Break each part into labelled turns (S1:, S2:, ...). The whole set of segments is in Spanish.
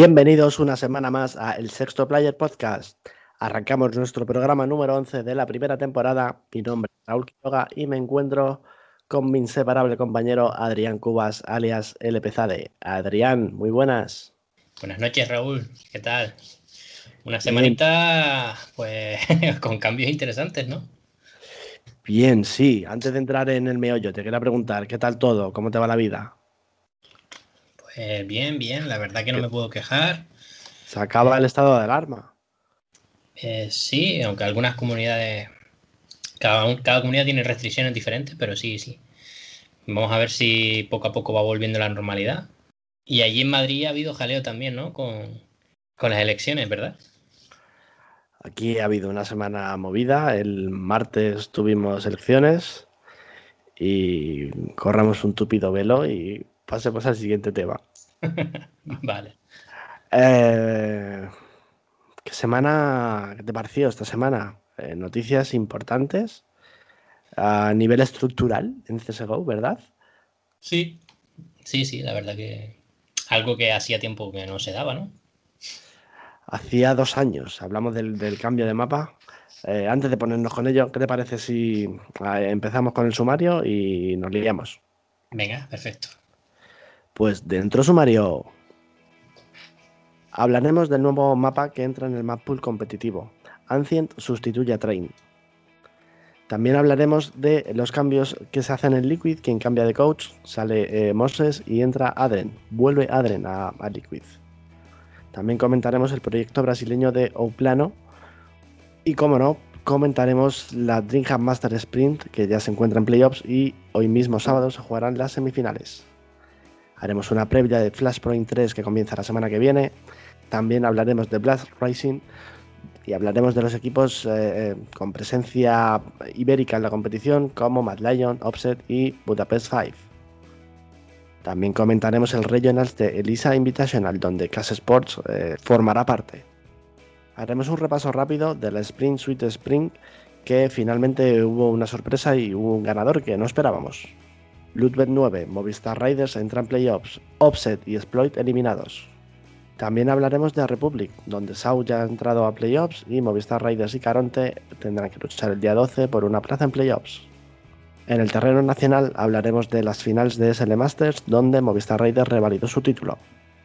S1: Bienvenidos una semana más a El Sexto Player Podcast. Arrancamos nuestro programa número 11 de la primera temporada. Mi nombre es Raúl Quiroga y me encuentro con mi inseparable compañero Adrián Cubas, alias LPZade. Adrián, muy buenas.
S2: Buenas noches, Raúl. ¿Qué tal? Una semanita, pues, con cambios interesantes, ¿no?
S1: Bien, sí. Antes de entrar en el meollo, te quería preguntar, ¿qué tal todo? ¿Cómo te va la vida?
S2: Pues bien, bien. La verdad que no me puedo quejar.
S1: ¿Se acaba el estado de alarma?
S2: Eh, sí, aunque algunas comunidades, cada, cada comunidad tiene restricciones diferentes, pero sí, sí. Vamos a ver si poco a poco va volviendo la normalidad. Y allí en Madrid ha habido jaleo también, ¿no? Con, con las elecciones, ¿verdad?
S1: Aquí ha habido una semana movida. El martes tuvimos elecciones y corramos un tupido velo y pasemos al siguiente tema.
S2: vale.
S1: Eh, ¿Qué semana qué te pareció esta semana? Eh, noticias importantes a nivel estructural en CSGO, ¿verdad?
S2: Sí, sí, sí, la verdad que algo que hacía tiempo que no se daba, ¿no?
S1: Hacía dos años, hablamos del, cambio de mapa. Eh, antes de ponernos con ello, ¿qué te parece si empezamos con el sumario y nos liamos?
S2: Venga, perfecto.
S1: Pues dentro sumario hablaremos del nuevo mapa que entra en el map pool competitivo. Ancient sustituye a Train. También hablaremos de los cambios que se hacen en Liquid, quien cambia de coach, sale eh, Moses y entra Adren, vuelve Adren a, Liquid. También comentaremos el proyecto brasileño de Ouplano. Y como no, comentaremos la Dreamhack Master Sprint, que ya se encuentra en playoffs y hoy mismo sábado se jugarán las semifinales. Haremos una previa de Flashpoint 3 que comienza la semana que viene. También hablaremos de Blast Rising y hablaremos de los equipos eh, eh, con presencia ibérica en la competición como Mad Lion, Offset y Budapest 5. También comentaremos el Regionals de Elisa Invitational, donde Class Sports eh, formará parte. Haremos un repaso rápido de la Spring Suite Spring, que finalmente hubo una sorpresa y hubo un ganador que no esperábamos. Ludwig 9, Movistar Riders entran playoffs, Offset y Exploit eliminados. También hablaremos de Republic, donde Sau ya ha entrado a playoffs y Movistar Riders y Caronte tendrán que luchar el día 12 por una plaza en playoffs. En el terreno nacional hablaremos de las finales de SL Masters, donde Movistar Raiders revalidó su título.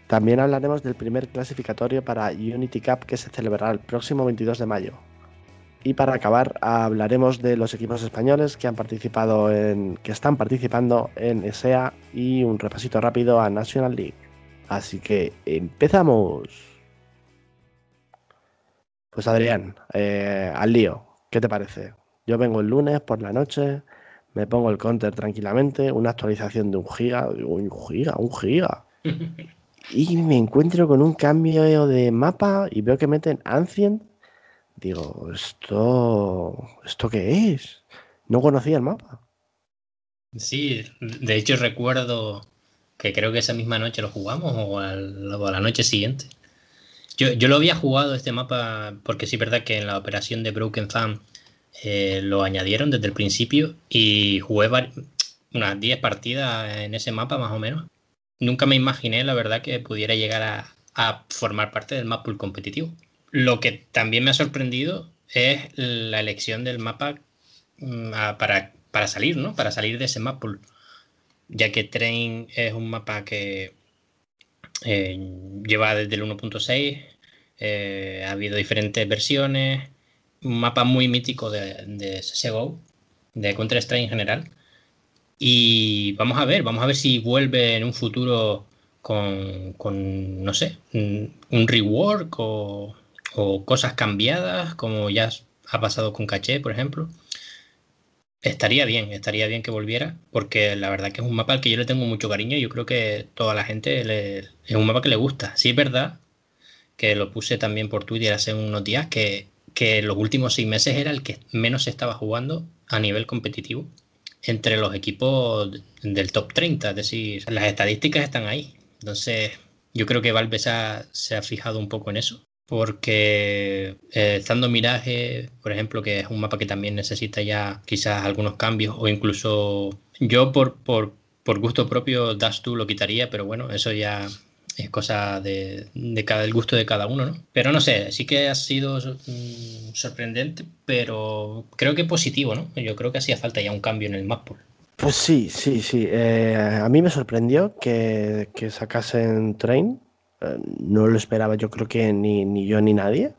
S1: También hablaremos del primer clasificatorio para Unity Cup que se celebrará el próximo 22 de mayo. Y para acabar, hablaremos de los equipos españoles que han participado en. que están participando en SEA y un repasito rápido a National League. Así que empezamos. Pues Adrián, eh, al lío, ¿qué te parece? Yo vengo el lunes por la noche, me pongo el counter tranquilamente, una actualización de un giga, un giga, un giga. y me encuentro con un cambio de mapa y veo que meten Ancient. Digo, ¿esto, ¿esto qué es? No conocía el mapa.
S2: Sí, de hecho recuerdo que creo que esa misma noche lo jugamos o a la noche siguiente. Yo, yo, lo había jugado este mapa porque sí es verdad que en la operación de Broken Fan eh, lo añadieron desde el principio y jugué unas 10 partidas en ese mapa más o menos. Nunca me imaginé, la verdad, que pudiera llegar a, formar parte del map pool competitivo. Lo que también me ha sorprendido es la elección del mapa mm, para, para salir, ¿no? Para salir de ese map pool. Ya que Train es un mapa que eh, lleva desde el 1.6, eh, ha habido diferentes versiones, un mapa muy mítico de, de CSGO, de Counter-Strike en general. Y vamos a ver, vamos a ver si vuelve en un futuro con, no sé, un, rework o, cosas cambiadas, como ya ha pasado con Caché, por ejemplo. Estaría bien, estaría bien que volviera, porque la verdad que es un mapa al que yo le tengo mucho cariño y yo creo que toda la gente es un mapa que le gusta. Sí es verdad que lo puse también por Twitter hace unos días, que que los últimos seis meses era el que menos se estaba jugando a nivel competitivo entre los equipos del top 30. Es decir, las estadísticas están ahí. Entonces, yo creo que Valve se ha, fijado un poco en eso. Porque eh, estando Mirage, por ejemplo, que es un mapa que también necesita ya quizás algunos cambios, o incluso yo por, por, por gusto propio Dash 2 lo quitaría, pero bueno, eso ya es cosa de, cada el gusto de cada uno, ¿no? Pero no sé, sí que ha sido mm, sorprendente, pero creo que positivo, ¿no? Yo creo que hacía falta ya un cambio en el map.
S1: Pues sí, sí, sí. Eh, a mí me sorprendió que, que sacasen Train. Eh, no lo esperaba yo creo que ni, ni, yo ni nadie.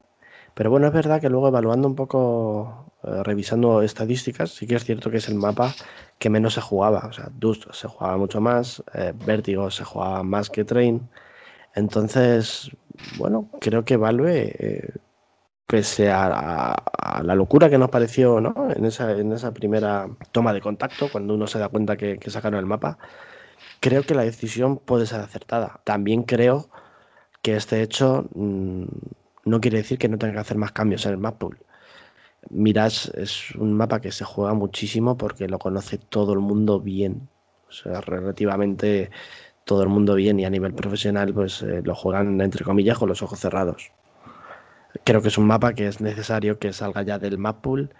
S1: Pero bueno, es verdad que luego evaluando un poco, eh, revisando estadísticas, sí que es cierto que es el mapa que menos se jugaba. O sea, Dust se jugaba mucho más, Vértigo se jugaba más que Train. Entonces, bueno, creo que Valve pese a, la locura que nos pareció ¿no? en, esa, en esa primera toma de contacto, cuando uno se da cuenta que, sacaron el mapa, creo que la decisión puede ser acertada. También creo que este hecho mm, no quiere decir que no tenga que hacer más cambios en el map pool. Miras es un mapa que se juega muchísimo porque lo conoce todo el mundo bien. O sea, relativamente todo el mundo bien y a nivel profesional pues eh, lo juegan entre comillas con los ojos cerrados creo que es un mapa que es necesario que salga ya del map pool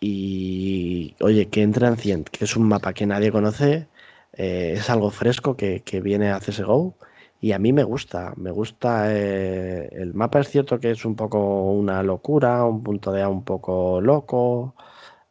S1: y oye, que entre Ancient, que es un mapa que nadie conoce, eh, es algo fresco que, viene a CSGO y a mí me gusta, me gusta eh, el mapa es cierto que es un poco una locura, un punto de A un poco loco,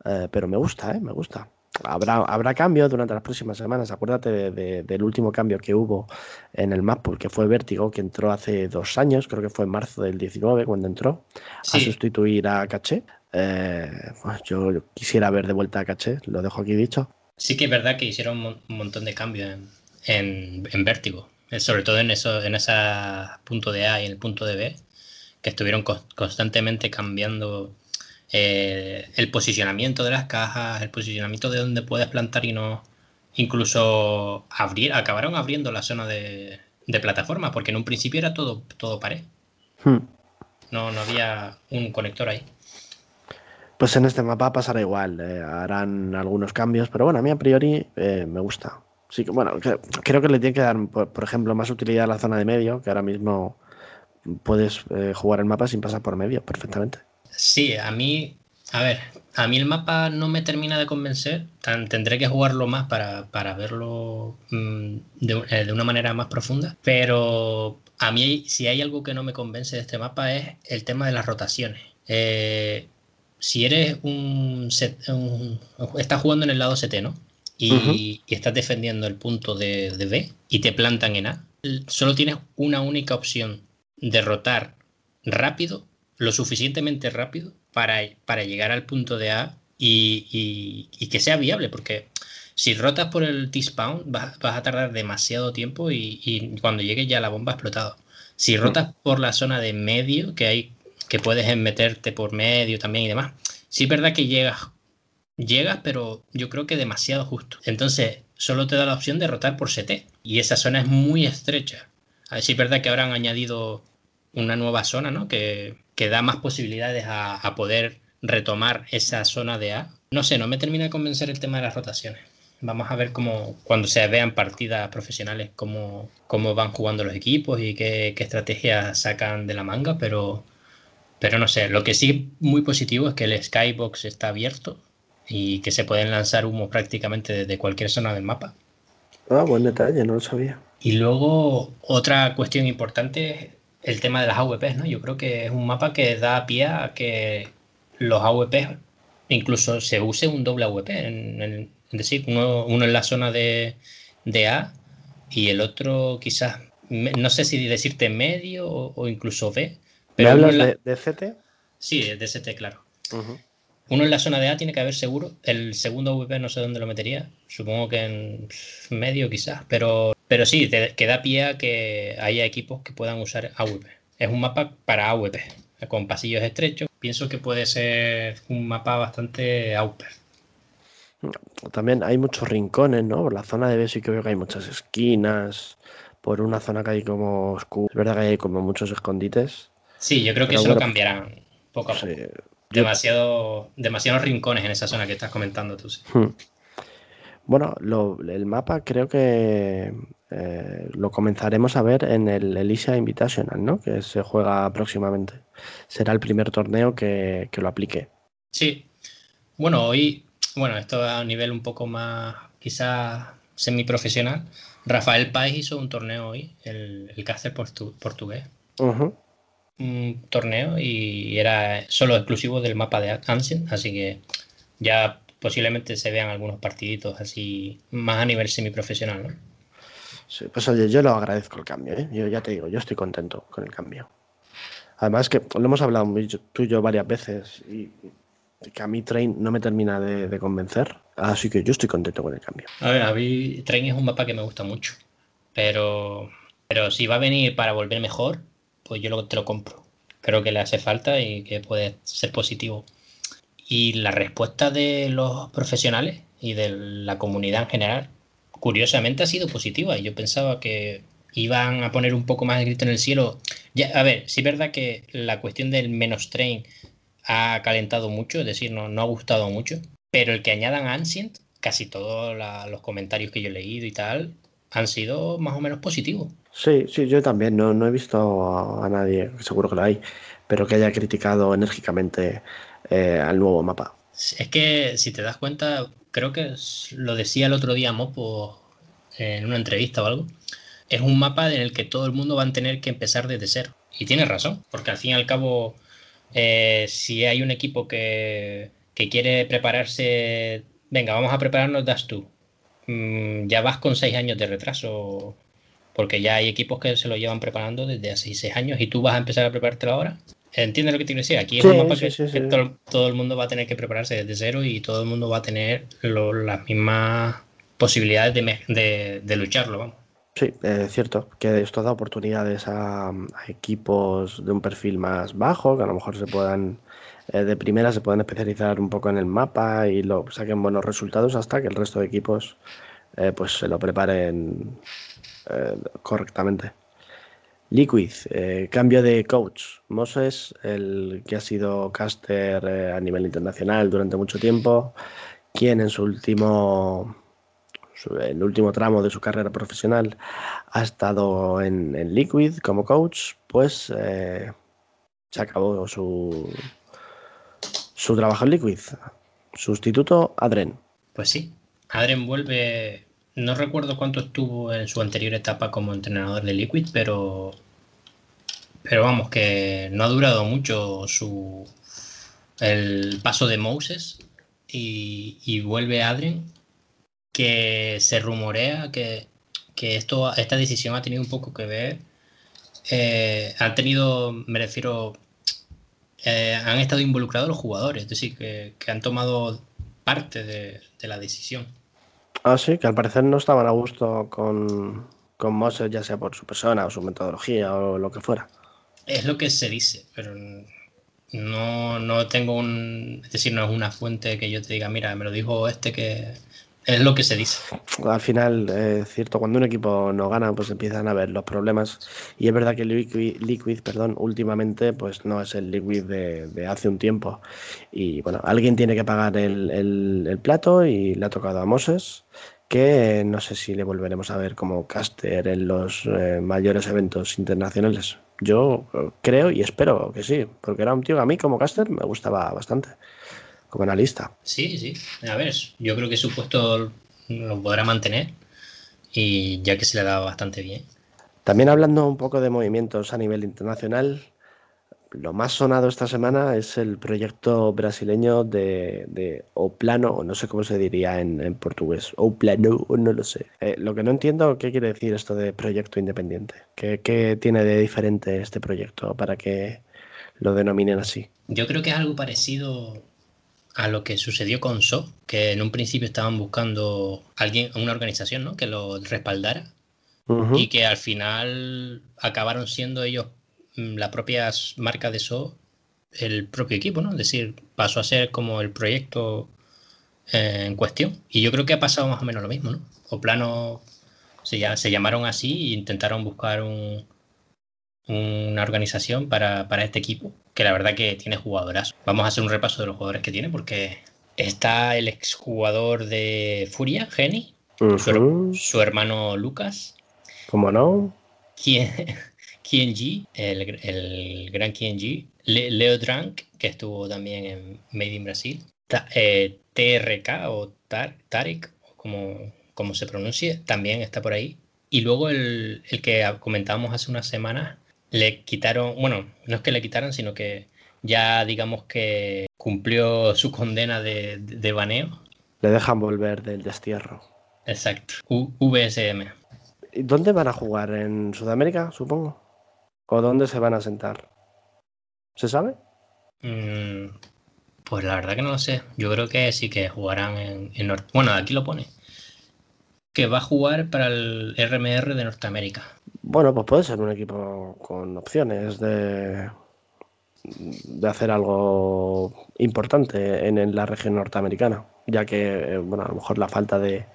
S1: eh, pero me gusta, me gusta habrá, habrá cambios durante las próximas semanas. Acuérdate del último cambio que hubo en el Mappool, que fue Vértigo, que entró hace dos años, creo que fue en marzo del 19 cuando entró, a sustituir a Caché. Eh, pues yo quisiera ver de vuelta a Caché, lo dejo aquí dicho.
S2: Sí que es verdad que hicieron un montón de cambios en, en, Vértigo, eh, sobre todo en, eso, en ese punto de A y en el punto de B, que estuvieron constantemente cambiando eh, el posicionamiento de las cajas, el posicionamiento de donde puedes plantar y no. Incluso abrir, acabaron abriendo la zona de, plataforma, porque en un principio era todo, todo pared. Hmm. No, no había un conector ahí.
S1: Pues en este mapa pasará igual, eh, harán algunos cambios, pero bueno, a mí a priori eh, me gusta. Sí bueno, creo que le tiene que dar, por, ejemplo, más utilidad a la zona de medio, que ahora mismo puedes jugar el mapa sin pasar por medio perfectamente.
S2: Sí, a mí, a ver, a mí el mapa no me termina de convencer. tendré que jugarlo más para, verlo mm, eh, de, una manera más profunda. Pero a mí, si hay algo que no me convence de este mapa es el tema de las rotaciones. Eh, si eres un, Estás jugando en el lado CT, ¿no? Y, estás defendiendo el punto de, de B y te plantan en A. Solo tienes una única opción: derrotar rápido lo suficientemente rápido para, para llegar al punto de A y, que sea viable, porque si rotas por el T-Spawn vas, a tardar demasiado tiempo y, cuando llegue ya la bomba ha explotado. Si rotas por la zona de medio, que hay que puedes meterte por medio también y demás, sí es verdad que llegas, llegas, pero yo creo que demasiado justo. Entonces, solo te da la opción de rotar por CT y esa zona es muy estrecha. A ver si es verdad que ahora han añadido una nueva zona, ¿no? Que, que da más posibilidades a, poder retomar esa zona de A. No sé, no me termina de convencer el tema de las rotaciones. Vamos a ver cómo, cuando se vean partidas profesionales, cómo, cómo van jugando los equipos y qué, qué estrategias sacan de la manga, pero, pero no sé, lo que sí muy positivo es que el Skybox está abierto y que se pueden lanzar humo prácticamente desde cualquier zona del mapa.
S1: Ah, buen detalle, no lo sabía.
S2: Y luego otra cuestión importante el tema de las AVPs, ¿no? Yo creo que es un mapa que da pie a que los AVPs incluso se use un doble AVP, en, es decir, uno, en la zona de, A y el otro quizás, no sé si decirte medio o, incluso B.
S1: Pero ¿Me hablas de, CT?
S2: Sí, de CT, claro. Uno en la zona de A tiene que haber seguro. El segundo AVP no sé dónde lo metería. Supongo que en medio quizás. Pero pero sí, te, que da pie a que haya equipos que puedan usar AWP. Es un mapa para AWP, con pasillos estrechos. Pienso que puede ser un mapa bastante AWP.
S1: También hay muchos rincones, ¿no? Por la zona de B sí que veo que hay muchas esquinas. Por una zona que hay como oscura. Es verdad que hay como muchos escondites.
S2: Sí, yo creo que eso lo cambiarán poco a poco. Demasiado, demasiados rincones en esa zona que estás comentando tú. Sí. Hmm.
S1: Bueno, el mapa creo que eh, lo comenzaremos a ver en el Elisa Invitational, ¿no? Que se juega próximamente. Será el primer torneo que, lo aplique.
S2: Sí. Bueno, hoy, bueno, esto a un nivel un poco más, quizás semiprofesional, Rafael Páez hizo un torneo hoy, el, el caster portugués. Un torneo y era solo exclusivo del mapa de Ancient, así que ya posiblemente se vean algunos partiditos así más a nivel semiprofesional, ¿no?
S1: Sí, pues oye, yo lo agradezco el cambio, ¿eh? Yo ya te digo, yo estoy contento con el cambio. Además que lo hemos hablado tú y yo varias veces y que a mí Train no me termina de, convencer, así que yo estoy contento con el cambio.
S2: A ver, a mí Train es un mapa que me gusta mucho, pero, pero si va a venir para volver mejor, pues yo te lo compro. Creo que le hace falta y que puede ser positivo. Y la respuesta de los profesionales y de la comunidad en general, curiosamente ha sido positiva. Yo pensaba que iban a poner un poco más el grito en el cielo. Ya, a ver, sí es verdad que la cuestión del menos train ha calentado mucho, es decir, no, no ha gustado mucho, pero el que añadan Ancient, casi todos los comentarios que yo he leído y tal, han sido más o menos positivos.
S1: Sí, sí, yo también no, no he visto a, nadie, seguro que lo hay, pero que haya criticado enérgicamente eh, al nuevo mapa.
S2: Es que si te das cuenta, creo que lo decía el otro día Mopo en una entrevista o algo, es un mapa en el que todo el mundo va a tener que empezar desde cero. Y tiene razón, porque al fin y al cabo, eh, si hay un equipo que, quiere prepararse, venga, vamos a prepararnos das tú, mm, ya vas con seis años de retraso, porque ya hay equipos que se lo llevan preparando desde hace seis años y tú vas a empezar a prepararte ahora. ¿Entiendes lo que te quiero decir? Aquí es un mapa que, todo, el mundo va a tener que prepararse desde cero y todo el mundo va a tener las mismas posibilidades de, de lucharlo, vamos.
S1: Sí, es cierto, que esto da oportunidades a, equipos de un perfil más bajo, que a lo mejor se puedan, eh, de primera se puedan especializar un poco en el mapa y lo saquen buenos resultados hasta que el resto de equipos eh, pues se lo preparen eh, correctamente. Liquid, cambio de coach. Moses, el que ha sido caster a nivel internacional durante mucho tiempo, quien en su último el último tramo de su carrera profesional ha estado en, Liquid como coach, pues se acabó su, su trabajo en Liquid. Sustituto, Adren.
S2: Pues sí, Adren vuelve, no recuerdo cuánto estuvo en su anterior etapa como entrenador de Liquid, pero, pero vamos, que no ha durado mucho su, el paso de Moses y, y vuelve Adren que se rumorea que, esto, esta decisión ha tenido un poco que ver. Eh, han tenido, me refiero, eh, han estado involucrados los jugadores, es decir, que, han tomado parte de, la decisión.
S1: Ah, sí, que al parecer no estaban a gusto con, con Moses, ya sea por su persona o su metodología o lo que fuera.
S2: Es lo que se dice, pero no, no tengo un. Es decir, no es una fuente que yo te diga, mira, me lo dijo este que, es lo que se dice.
S1: Al final, cierto, cuando un equipo no gana, pues empiezan a ver los problemas. Y es verdad que Liquid, Liquid perdón, últimamente, pues no es el Liquid de, hace un tiempo. Y bueno, alguien tiene que pagar el, plato y le ha tocado a Moses, que no sé si le volveremos a ver como caster en los eh, mayores eventos internacionales. Yo creo y espero que sí, porque era un tío que a mí como caster me gustaba bastante como analista.
S2: Sí, sí. A ver, yo creo que su puesto lo podrá mantener y ya que se le ha dado bastante bien.
S1: También hablando un poco de movimientos a nivel internacional, lo más sonado esta semana es el proyecto brasileño de, de Oplano, o no sé cómo se diría en, portugués, Oplano, no lo sé. Eh, lo que no entiendo, ¿qué quiere decir esto de proyecto independiente? ¿Qué, ¿Qué, tiene de diferente este proyecto para que lo denominen así?
S2: Yo creo que es algo parecido a lo que sucedió con So, que en un principio estaban buscando alguien, una organización ¿no? que lo respaldara y que al final acabaron siendo ellos mm, la propia marca de So, el propio equipo, ¿no? Es decir, pasó a ser como el proyecto eh, en cuestión. Y yo creo que ha pasado más o menos lo mismo, ¿no? O plano se, se llamaron así e intentaron buscar un, una organización para, para este equipo que la verdad que tiene jugadoras. Vamos a hacer un repaso de los jugadores que tiene porque está el exjugador de Furia, Geni, su, hermano Lucas.
S1: ¿Cómo no?
S2: Kien, G, el, gran Kien G, Leo Drank, que estuvo también en Made in Brasil, eh, TRK o Tarek, como como se pronuncie, también está por ahí. Y luego el, que comentábamos hace unas semanas, le quitaron, bueno, no es que le quitaran, sino que ya digamos que cumplió su condena de, de baneo.
S1: Le dejan volver del destierro.
S2: Exacto, VSM.
S1: ¿Y dónde van a jugar? ¿En Sudamérica, supongo? ¿O dónde se van a sentar? ¿Se sabe?
S2: Mm, pues la verdad que no lo sé. Yo creo que sí que jugarán en, en Bueno, aquí lo pone. Que va a jugar para el RMR de Norteamérica.
S1: Bueno, pues puede ser un equipo con opciones de, de hacer algo importante en, la región norteamericana, ya que, bueno, a lo mejor la falta de,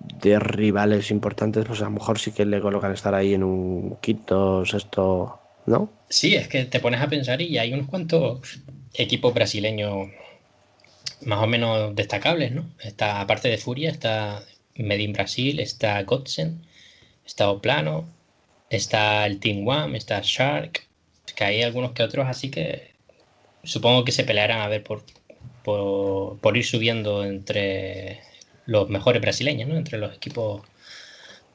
S1: de rivales importantes, pues a lo mejor sí que le colocan estar ahí en un quinto, sexto, ¿no?
S2: Sí, es que te pones a pensar y hay unos cuantos equipos brasileños más o menos destacables, ¿no? Está, aparte de Furia, está Medin Brasil, está Godsen, está Oplano, está el Team One, está Shark, que hay algunos que otros, así que supongo que se pelearán a ver por, por, ir subiendo entre los mejores brasileños, ¿no? Entre los equipos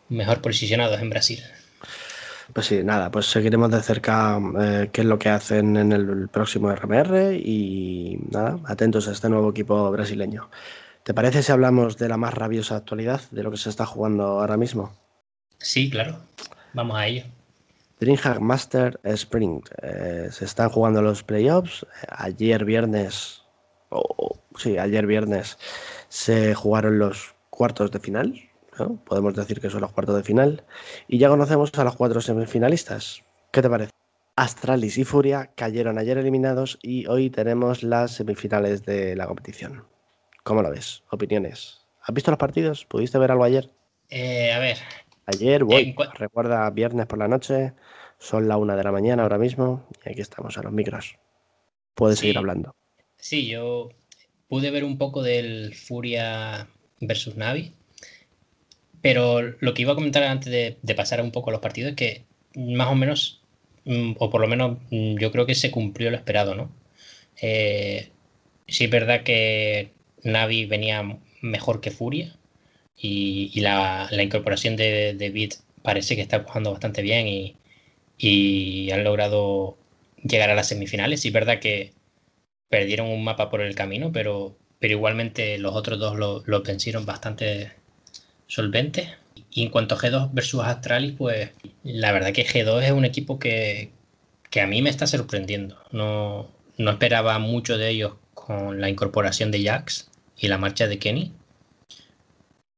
S2: mejor posicionados en Brasil.
S1: Pues sí, nada, pues seguiremos de cerca eh, qué es lo que hacen en el próximo RMR y nada, atentos a este nuevo equipo brasileño. ¿Te parece si hablamos de la más rabiosa actualidad, de lo que se está jugando ahora mismo?
S2: Sí, claro. Vamos a ello.
S1: DreamHack Master Sprint. Eh, se están jugando los playoffs. Ayer viernes, sí, ayer viernes se jugaron los cuartos de final. Podemos decir que son los cuartos de final. Y ya conocemos a los cuatro semifinalistas. ¿Qué te parece? Astralis y Furia cayeron ayer eliminados y hoy tenemos las semifinales de la competición. ¿Cómo lo ves? Opiniones. ¿Has visto los partidos? ¿Pudiste ver algo ayer?
S2: Eh, a ver.
S1: Ayer, voy. Recuerda, viernes por la noche. Son la una de la mañana ahora mismo. Y aquí estamos a los micros. Puedes seguir hablando.
S2: Sí, yo pude ver un poco del Furia versus Navi. Pero lo que iba a comentar antes de, pasar un poco a los partidos es que más o menos, mm, o por lo menos mm, yo creo que se cumplió lo esperado, ¿no? Eh, sí es verdad que Navi venía mejor que Furia y, la, incorporación de, de parece que está jugando bastante bien y, han logrado llegar a las semifinales. Sí es verdad que perdieron un mapa por el camino, pero, igualmente los otros dos lo, lo vencieron bastante solvente. Y en cuanto a G2 versus Astralis, pues la verdad que G2 es un equipo que, que a mí me está sorprendiendo. No, no esperaba mucho de ellos con la incorporación de Jax y la marcha de Kenny.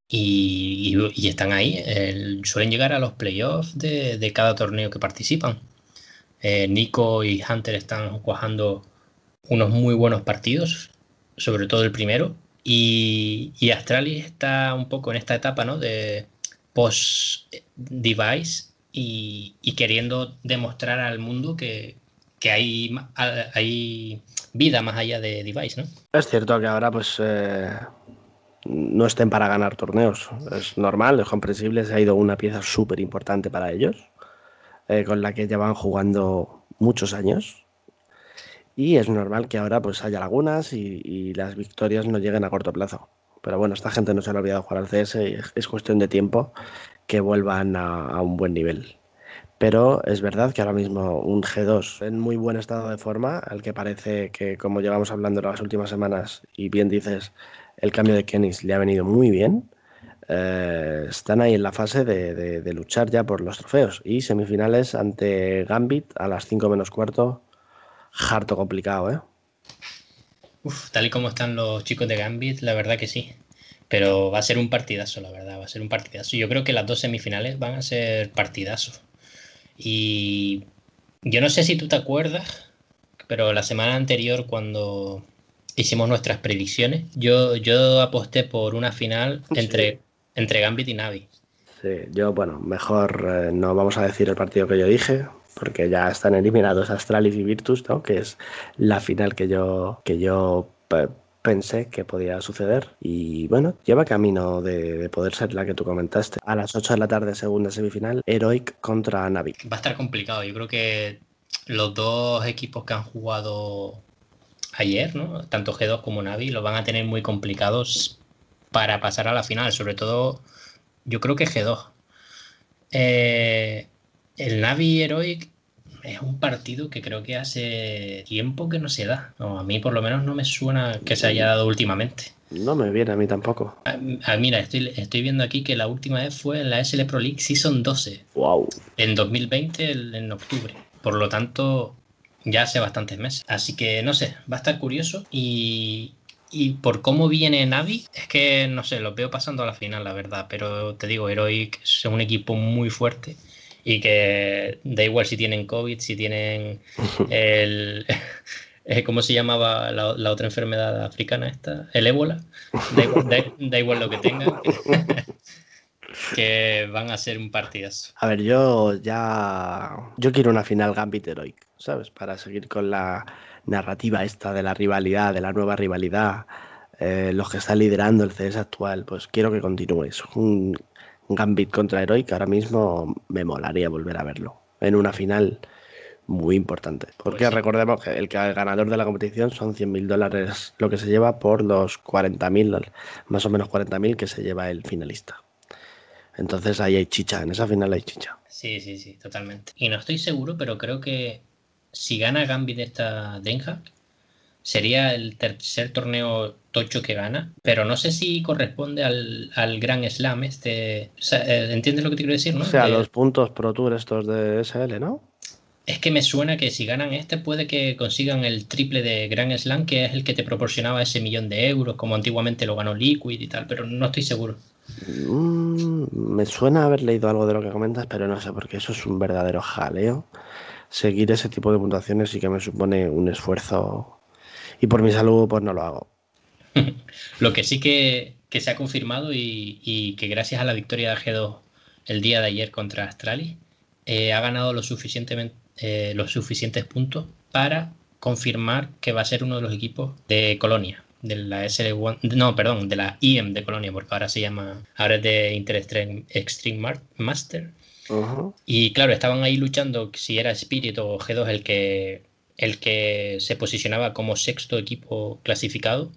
S2: Y, están ahí, suelen llegar a los playoffs de, cada torneo que participan. Eh, Nico y Hunter están cuajando unos muy buenos partidos, sobre todo el primero. Y, y Astralis está un poco en esta etapa ¿no? de post-device y, y, queriendo demostrar al mundo que, que hay, hay vida más allá de Device, ¿no?
S1: Es cierto que ahora pues eh, no estén para ganar torneos. Es normal, es comprensible, se ha ido una pieza súper importante para ellos, eh, con la que llevan jugando muchos años. Y es normal que ahora pues haya lagunas y, las victorias no lleguen a corto plazo. Pero bueno, esta gente no se ha olvidado jugar al CS y es, cuestión de tiempo que vuelvan a un buen nivel pero es verdad que ahora mismo un G2 en muy buen estado de forma, al que parece que como llevamos hablando las últimas semanas y bien dices, el cambio de Kenis le ha venido muy bien, eh, están ahí en la fase de, luchar ya por los trofeos y semifinales ante Gambit a las 5 menos cuarto, harto complicado, ¿eh?
S2: Uf, tal y como están los chicos de Gambit, la verdad que sí. Pero va a ser un partidazo, la verdad, va a ser un partidazo. Yo creo que las dos semifinales van a ser partidazos. Y yo no sé si tú te acuerdas, pero la semana anterior cuando hicimos nuestras predicciones, yo, yo aposté por una final entre, entre Gambit y Navi.
S1: Sí, yo, bueno, mejor eh, no vamos a decir el partido que yo dije, porque ya están eliminados Astralis y Virtus, ¿no? que es la final que yo, que yo pensé que podía suceder y bueno, lleva camino de, poder ser la que tú comentaste. A las 8 de la tarde, segunda semifinal, Heroic contra Navi.
S2: Va a estar complicado, yo creo que los dos equipos que han jugado ayer, ¿no? tanto G2 como Navi, lo van a tener muy complicados para pasar a la final, sobre todo yo creo que G2. Eh, el Navi Heroic es un partido que creo que hace tiempo que no se da. a mí por lo menos no me suena que se haya dado últimamente.
S1: No me viene a mí tampoco.
S2: Ah, ah, mira, estoy, estoy viendo aquí que la última vez fue en la SL Pro League Season 12.
S1: Wow.
S2: En 2020, en octubre. Por lo tanto, ya hace bastantes meses. Así que no sé, va a estar curioso. Y, y por cómo viene Navi, es que no sé, lo veo pasando a la final, la verdad. Pero te digo, Heroic es un equipo muy fuerte y que da igual si tienen COVID, si tienen el... Eh, ¿Cómo se llamaba la, otra enfermedad africana esta? El ébola. Da igual, lo que tengan. que van a ser un partidazo.
S1: A ver, yo ya. Yo quiero una final Gambit Heroic, ¿sabes? Para seguir con la narrativa esta de la rivalidad, de la nueva rivalidad. Eh, los que están liderando el CS actual, pues quiero que continúe. Un, Gambit contra Heroic, ahora mismo me molaría volver a verlo en una final muy importante. Porque pues recordemos que el, ganador de la competición son 100.000 dólares lo que se lleva por los 40.000, más o menos 40.000 que se lleva el finalista. Entonces ahí hay chicha, en esa final hay chicha.
S2: Sí, sí, sí, totalmente. Y no estoy seguro, pero creo que si gana Gambit esta Denja, sería el tercer torneo tocho que gana, pero no sé si corresponde al, al Gran Slam. Este, eh, ¿Entiendes lo que te quiero decir? ¿no?
S1: O sea, los puntos Pro Tour estos de SL, ¿no?
S2: Es que me suena que si ganan este puede que consigan el triple de Grand Slam, que es el que te proporcionaba ese millón de euros, como antiguamente lo ganó Liquid y tal, pero no estoy seguro.
S1: Mm, me suena haber leído algo de lo que comentas, pero no sé, porque eso es un verdadero jaleo. Seguir ese tipo de puntuaciones sí que me supone un esfuerzo y por mi salud pues no lo hago.
S2: lo que sí que, se ha confirmado y, que gracias a la victoria de G2 el día de ayer contra Astralis eh, ha ganado lo suficientemente, eh, los suficientes puntos para confirmar que va a ser uno de los equipos de Colonia, de la SL1, no, perdón, de la IEM de Colonia, porque ahora se llama, ahora es de Inter Extreme Master. Y claro, estaban ahí luchando si era Spirit o G2 el que el que se posicionaba como sexto equipo clasificado.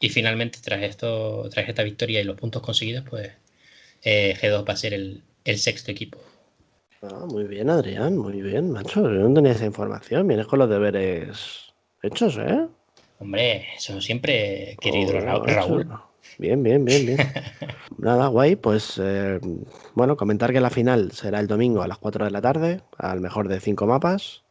S2: Y, finalmente, tras, esto, tras esta victoria y los puntos conseguidos, pues eh, G2 va a ser el, sexto equipo.
S1: Ah, muy bien, Adrián, muy bien, macho. Yo no tenía esa información. Vienes con los deberes hechos, ¿eh?
S2: Hombre, eso siempre querido Raúl.
S1: Bien, bien, bien, bien. Nada, guay. Pues eh, bueno, comentar que la final será el domingo a las 4 de la tarde, al mejor de cinco mapas.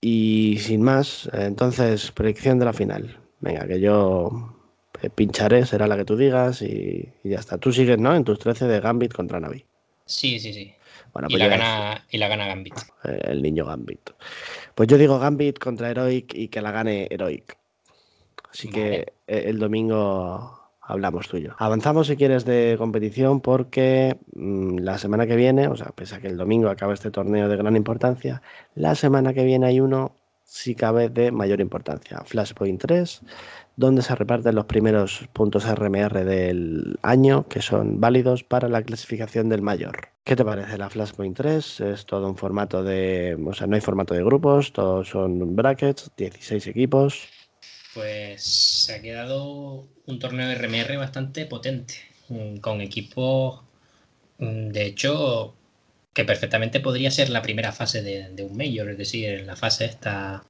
S1: Y sin más, entonces, predicción de la final. Venga, que yo eh, pincharé, será la que tú digas y, ya está. Tú sigues, ¿no? En tus 13 de Gambit contra Navi.
S2: Sí, sí, sí. Bueno, y, pues la gana, y la gana Gambit.
S1: El niño Gambit. Pues yo digo Gambit contra Heroic y que la gane Heroic. Así que eh, el domingo hablamos tuyo. Avanzamos si quieres de competición porque mm, la semana que viene, o sea, pese a que el domingo acaba este torneo de gran importancia, la semana que viene hay uno, si cabe, de mayor importancia. Flashpoint 3, donde se reparten los primeros puntos RMR del año que son válidos para la clasificación del mayor. ¿Qué te parece la Flashpoint 3? Es todo un formato de, o sea, no hay formato de grupos, todos son brackets, 16 equipos
S2: pues se ha quedado un torneo de RMR bastante potente, mm, con equipos, mm, de hecho, que perfectamente podría ser la primera fase de, un Major, es decir, la fase esta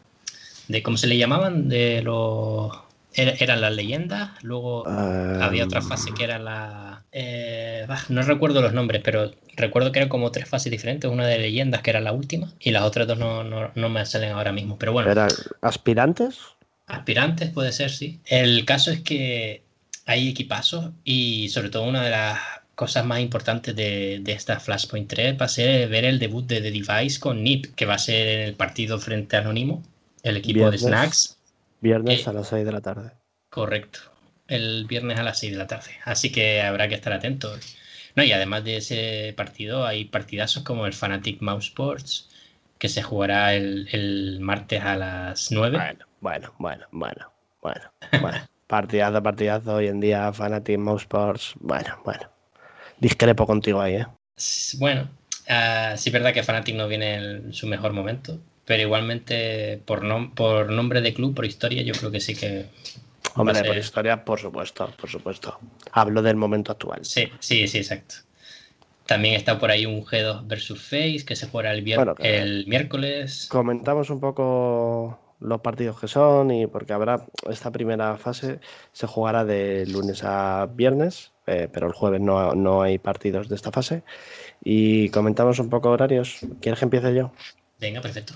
S2: de, ¿cómo se le llamaban? De los... eran las leyendas, luego había otra fase que era la... Eh, no recuerdo los nombres, pero recuerdo que eran como tres fases diferentes, una de leyendas que era la última y las otras dos no, no me salen ahora mismo, pero bueno.
S1: ¿Eran aspirantes?
S2: Aspirantes puede ser, sí. El caso es que hay equipazos y sobre todo una de las cosas más importantes de, esta Flashpoint 3 va a ser ver el debut de The Device con NIP, que va a ser en el partido frente a Anónimo, el equipo de Snacks.
S1: Viernes eh, a las 6 de la tarde.
S2: Correcto, el viernes a las 6 de la tarde. Así que habrá que estar atentos. No, y además de ese partido hay partidazos como el Fanatic Mouse Sports, que se jugará el, el martes a las 9.
S1: Bueno, bueno, bueno, bueno, bueno. partidazo, partidazo. Hoy en día, Fanatic Mouse Sports. Bueno, bueno. Discrepo contigo ahí, ¿eh?
S2: Bueno, uh, sí es verdad que Fanatic no viene en su mejor momento, pero igualmente por, por nombre de club, por historia, yo creo que sí que.
S1: Hombre, por historia, por supuesto, por supuesto. Hablo del momento actual.
S2: Sí, sí, sí, exacto. También está por ahí un G2 versus Face que se juega el, el miércoles.
S1: Comentamos un poco los partidos que son y porque habrá esta primera fase se jugará de lunes a viernes, eh, pero el jueves no, no, hay partidos de esta fase. Y comentamos un poco horarios. ¿Quieres que empiece yo?
S2: Venga, perfecto.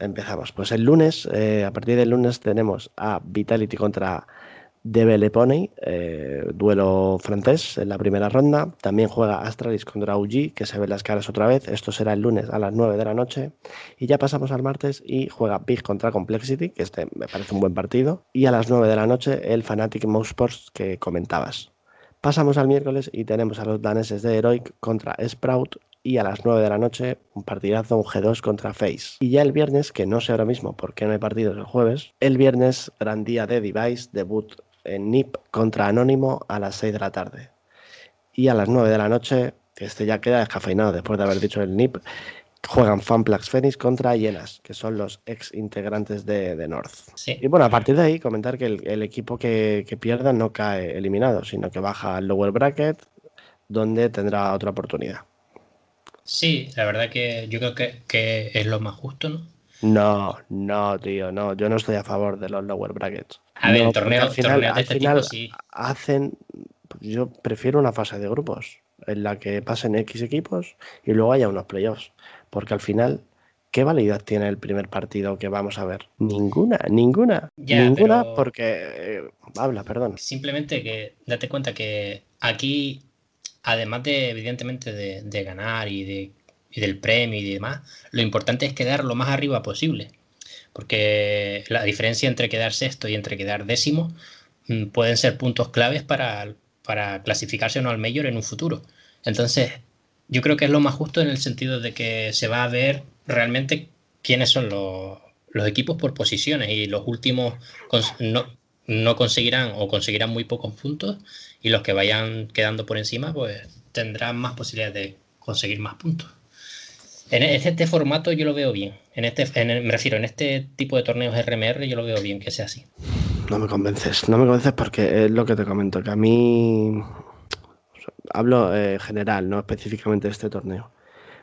S1: Empezamos. Pues el lunes, eh, a partir del lunes tenemos a Vitality contra Devil Pony, eh, duelo francés en la primera ronda. También juega Astralis contra UG, que se ven las caras otra vez. Esto será el lunes a las 9 de la noche. Y ya pasamos al martes y juega Big contra Complexity, que este me parece un buen partido. Y a las 9 de la noche el Fanatic Mouse Sports que comentabas. Pasamos al miércoles y tenemos a los daneses de Heroic contra Sprout y a las 9 de la noche un partidazo, un G2 contra Face. Y ya el viernes, que no sé ahora mismo por qué no hay partidos el jueves, el viernes gran día de Device, debut en NIP contra Anónimo a las 6 de la tarde. Y a las 9 de la noche, este ya queda descafeinado después de haber dicho el NIP, juegan Fanplax Phoenix contra Hienas, que son los ex integrantes de, North. Y bueno, a partir de ahí, comentar que el, equipo que, que, pierda no cae eliminado, sino que baja al lower bracket, donde tendrá otra oportunidad.
S2: Sí, la verdad que yo creo que, es lo más justo, ¿no?
S1: No, no, tío, no. Yo no estoy a favor de los lower brackets.
S2: A ver, torneo, al final, de este tipo, sí.
S1: hacen. Yo prefiero una fase de grupos en la que pasen X equipos y luego haya unos playoffs. Porque al final, ¿qué validad tiene el primer partido que vamos a ver? Ninguna, ninguna. ninguna, porque. Eh, habla, perdón.
S2: Simplemente que date cuenta que aquí además de, evidentemente, de, ganar y, de, del premio y demás, lo importante es quedar lo más arriba posible. Porque la diferencia entre quedar sexto y entre quedar décimo mm, pueden ser puntos claves para, para clasificarse o no al mayor en un futuro. Entonces, yo creo que es lo más justo en el sentido de que se va a ver realmente quiénes son los, los equipos por posiciones y los últimos no, no conseguirán o conseguirán muy pocos puntos y los que vayan quedando por encima pues tendrán más posibilidades de conseguir más puntos. En este, formato yo lo veo bien. En este, me refiero, en este tipo de torneos RMR yo lo veo bien que sea así.
S1: No me convences, no me convences porque es lo que te comento, que a mí hablo eh, general, no específicamente de este torneo,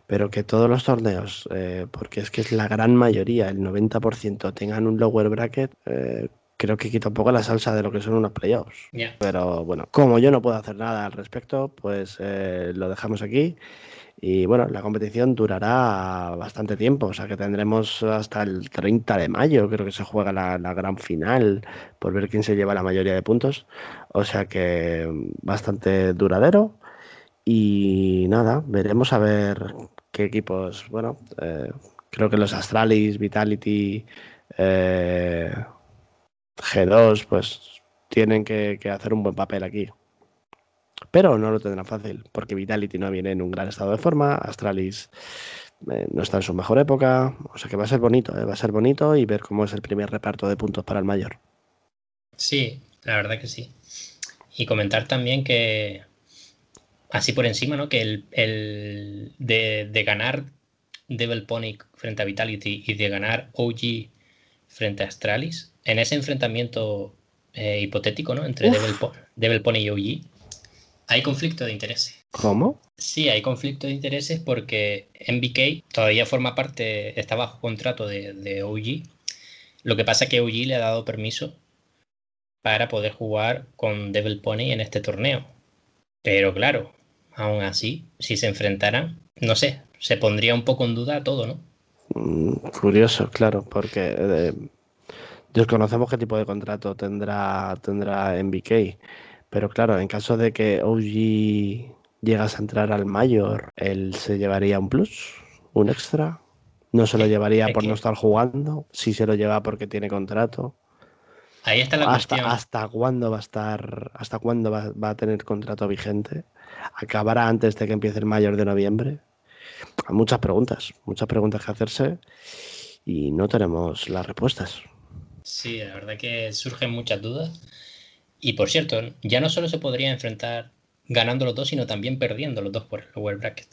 S1: pero que todos los torneos, eh, porque es que es la gran mayoría, el 90% tengan un lower bracket, eh, creo que quita un poco la salsa de lo que son unos playoffs. Pero bueno, como yo no puedo hacer nada al respecto, pues eh, lo dejamos aquí. Y bueno, la competición durará bastante tiempo, o sea que tendremos hasta el 30 de mayo, creo que se juega la, gran final, por ver quién se lleva la mayoría de puntos. O sea que bastante duradero. Y nada, veremos a ver qué equipos, bueno, eh, creo que los Astralis, Vitality, eh, G2 pues tienen que, hacer un buen papel aquí. Pero no lo tendrán fácil, porque Vitality no viene en un gran estado de forma, Astralis eh, no está en su mejor época, o sea que va a ser bonito, eh, va a ser bonito y ver cómo es el primer reparto de puntos para el mayor.
S2: Sí, la verdad que sí. Y comentar también que, así por encima, ¿no? Que el, de, de, ganar Devil Pony frente a Vitality y de ganar OG frente a Astralis, en ese enfrentamiento eh, hipotético, ¿no? Entre Devil, Pony y OG, hay conflicto de intereses.
S1: ¿Cómo?
S2: Sí, hay conflicto de intereses porque MBK todavía forma parte, está bajo contrato de, de OG. Lo que pasa es que OG le ha dado permiso para poder jugar con Devil Pony en este torneo. Pero claro, aún así, si se enfrentaran, no sé, se pondría un poco en duda todo, ¿no?
S1: Mm, curioso, claro, porque eh, Desconocemos qué tipo de contrato tendrá, tendrá MBK. Pero claro, en caso de que OG llegase a entrar al mayor, él se llevaría un plus, un extra. No se lo llevaría por no estar jugando, si se lo lleva porque tiene contrato.
S2: Ahí está la
S1: hasta,
S2: cuestión.
S1: ¿Hasta cuándo va a estar, hasta cuándo va, va, a tener contrato vigente? ¿Acabará antes de que empiece el mayor de noviembre? Hay muchas preguntas, muchas preguntas que hacerse y no tenemos las respuestas.
S2: Sí, la verdad que surgen muchas dudas. Y por cierto, ya no solo se podría enfrentar ganando los dos, sino también perdiendo los dos por el lower bracket.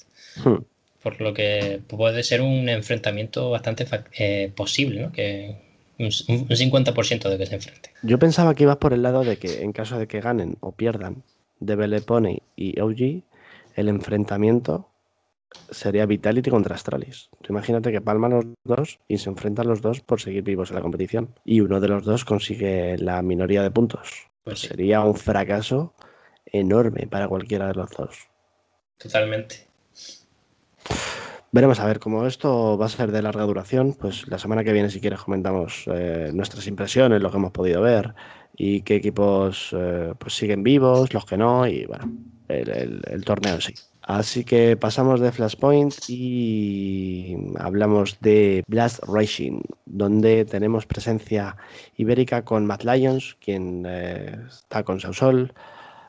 S2: Hmm. Por lo que puede ser un enfrentamiento bastante eh, posible, ¿no? Que un, 50% de que se enfrente.
S1: Yo pensaba que ibas por el lado de que en caso de que ganen o pierdan de Pony y OG, el enfrentamiento sería Vitality contra Astralis. imagínate que palman los dos y se enfrentan los dos por seguir vivos en la competición. Y uno de los dos consigue la minoría de puntos. Pues sería un fracaso enorme para cualquiera de los dos.
S2: Totalmente.
S1: Veremos a ver, cómo esto va a ser de larga duración, pues la semana que viene si quieres comentamos eh, nuestras impresiones, lo que hemos podido ver y qué equipos eh, pues siguen vivos, los que no y bueno, el, torneo en sí. Así que pasamos de Flashpoint y hablamos de Blast Racing, donde tenemos presencia ibérica con Matt Lions, quien eh, está con Sausol,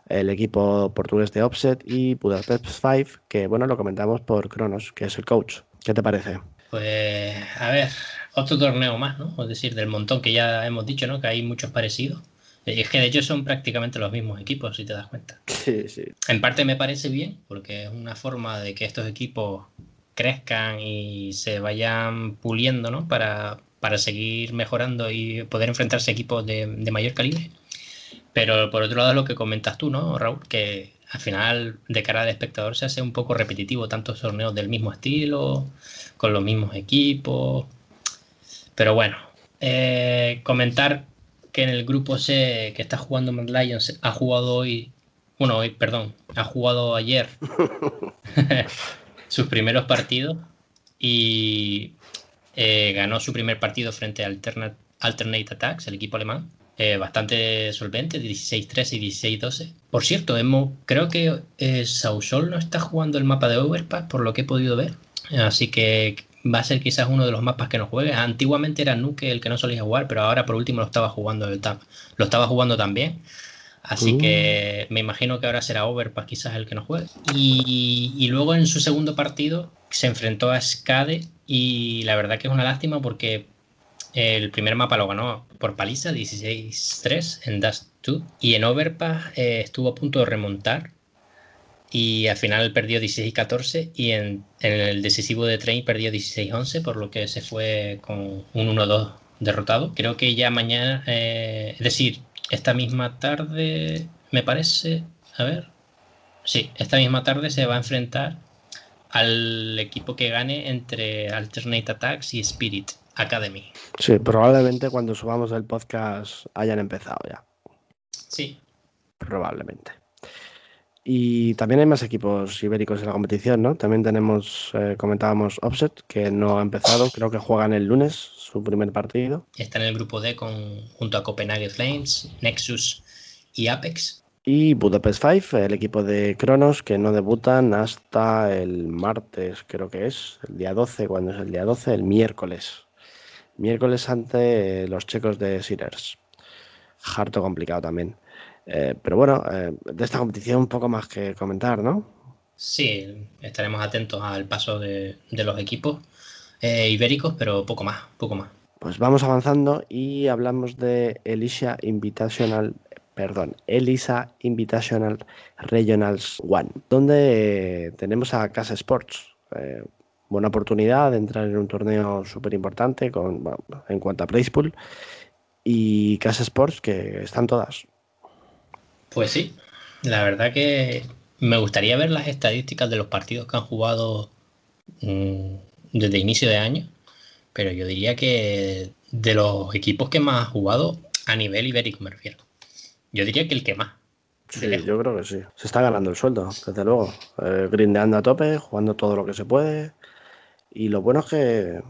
S1: el equipo portugués de Offset y Budapest 5, que bueno, lo comentamos por Cronos, que es el coach. ¿Qué te parece?
S2: Pues a ver, otro torneo más, ¿no? Es decir, del montón que ya hemos dicho, ¿no? Que hay muchos parecidos. Es que de hecho son prácticamente los mismos equipos, si te das cuenta.
S1: Sí, sí.
S2: En parte me parece bien, porque es una forma de que estos equipos crezcan y se vayan puliendo, ¿no? Para, para seguir mejorando y poder enfrentarse a equipos de, de mayor calibre. Pero por otro lado, lo que comentas tú, ¿no, Raúl? Que al final, de cara al espectador, se hace un poco repetitivo tantos torneos del mismo estilo, con los mismos equipos. Pero bueno, eh, comentar que en el grupo C que está jugando Mad Lions ha jugado hoy, bueno, hoy, perdón, ha jugado ayer sus primeros partidos y eh, ganó su primer partido frente a Alternate Attacks, el equipo alemán. Eh, bastante solvente, 16-13 y 16-12. Por cierto, hemos, creo que eh, Sausol no está jugando el mapa de Overpass, por lo que he podido ver. Así que va a ser quizás uno de los mapas que no juegue. Antiguamente era Nuke el que no solía jugar, pero ahora por último lo estaba jugando el TAP. Lo estaba jugando también. Así que uh. me imagino que ahora será Overpass quizás el que no juegue. Y, y, luego en su segundo partido se enfrentó a Skade y la verdad que es una lástima porque el primer mapa lo ganó por paliza, 16-3 en Dust 2. Y en Overpass eh, estuvo a punto de remontar. Y al final perdió 16-14. Y en, el decisivo de Train perdió 16-11, por lo que se fue con un 1-2 derrotado. Creo que ya mañana, eh, es decir, esta misma tarde, me parece. A ver. Sí, esta misma tarde se va a enfrentar al equipo que gane entre Alternate Attacks y Spirit. Academy.
S1: Sí, probablemente cuando subamos el podcast hayan empezado ya.
S2: Sí.
S1: Probablemente. Y también hay más equipos ibéricos en la competición, ¿no? También tenemos, eh, comentábamos Offset, que no ha empezado, creo que juegan el lunes su primer partido.
S2: Está en el grupo D con, junto a Copenhague Flames, Nexus y Apex.
S1: Y Budapest 5, el equipo de Cronos, que no debutan hasta el martes, creo que es, el día 12, cuando es el día 12, el miércoles miércoles ante los checos de Sears. Harto complicado también. Eh, pero bueno, eh, de esta competición un poco más que comentar, ¿no?
S2: Sí, estaremos atentos al paso de, los equipos eh, ibéricos, pero poco más, poco más.
S1: Pues vamos avanzando y hablamos de Elisa Invitational, perdón, Elisa Invitational Regionals One, donde tenemos a Casa Sports, buena oportunidad de entrar en un torneo súper importante en cuanto a Pool y Casa Sports, que están todas.
S2: Pues sí, la verdad que me gustaría ver las estadísticas de los partidos que han jugado mm, desde inicio de año, pero yo diría que de los equipos que más ha jugado a nivel ibérico me refiero. Yo diría que el que más.
S1: Sí, yo creo que sí. Se está ganando el sueldo, desde luego. Eh, grindeando a tope, jugando todo lo que se puede. Y lo bueno es que,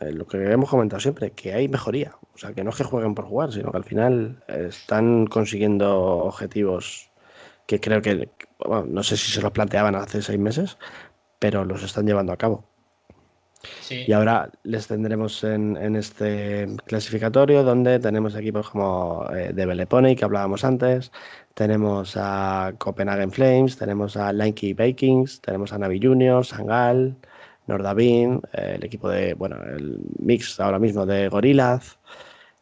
S1: eh, lo que hemos comentado siempre, que hay mejoría. O sea, que no es que jueguen por jugar, sino que al final están consiguiendo objetivos que creo que, bueno, no sé si se los planteaban hace seis meses, pero los están llevando a cabo. Y ahora les tendremos en, este clasificatorio donde tenemos equipos como eh, de Belepony, que hablábamos antes, tenemos a Copenhagen Flames, tenemos a Lanky Vikings, tenemos a Navi Juniors, Sangal, Nordavin, eh, el equipo de, bueno, el mix ahora mismo de Gorillaz.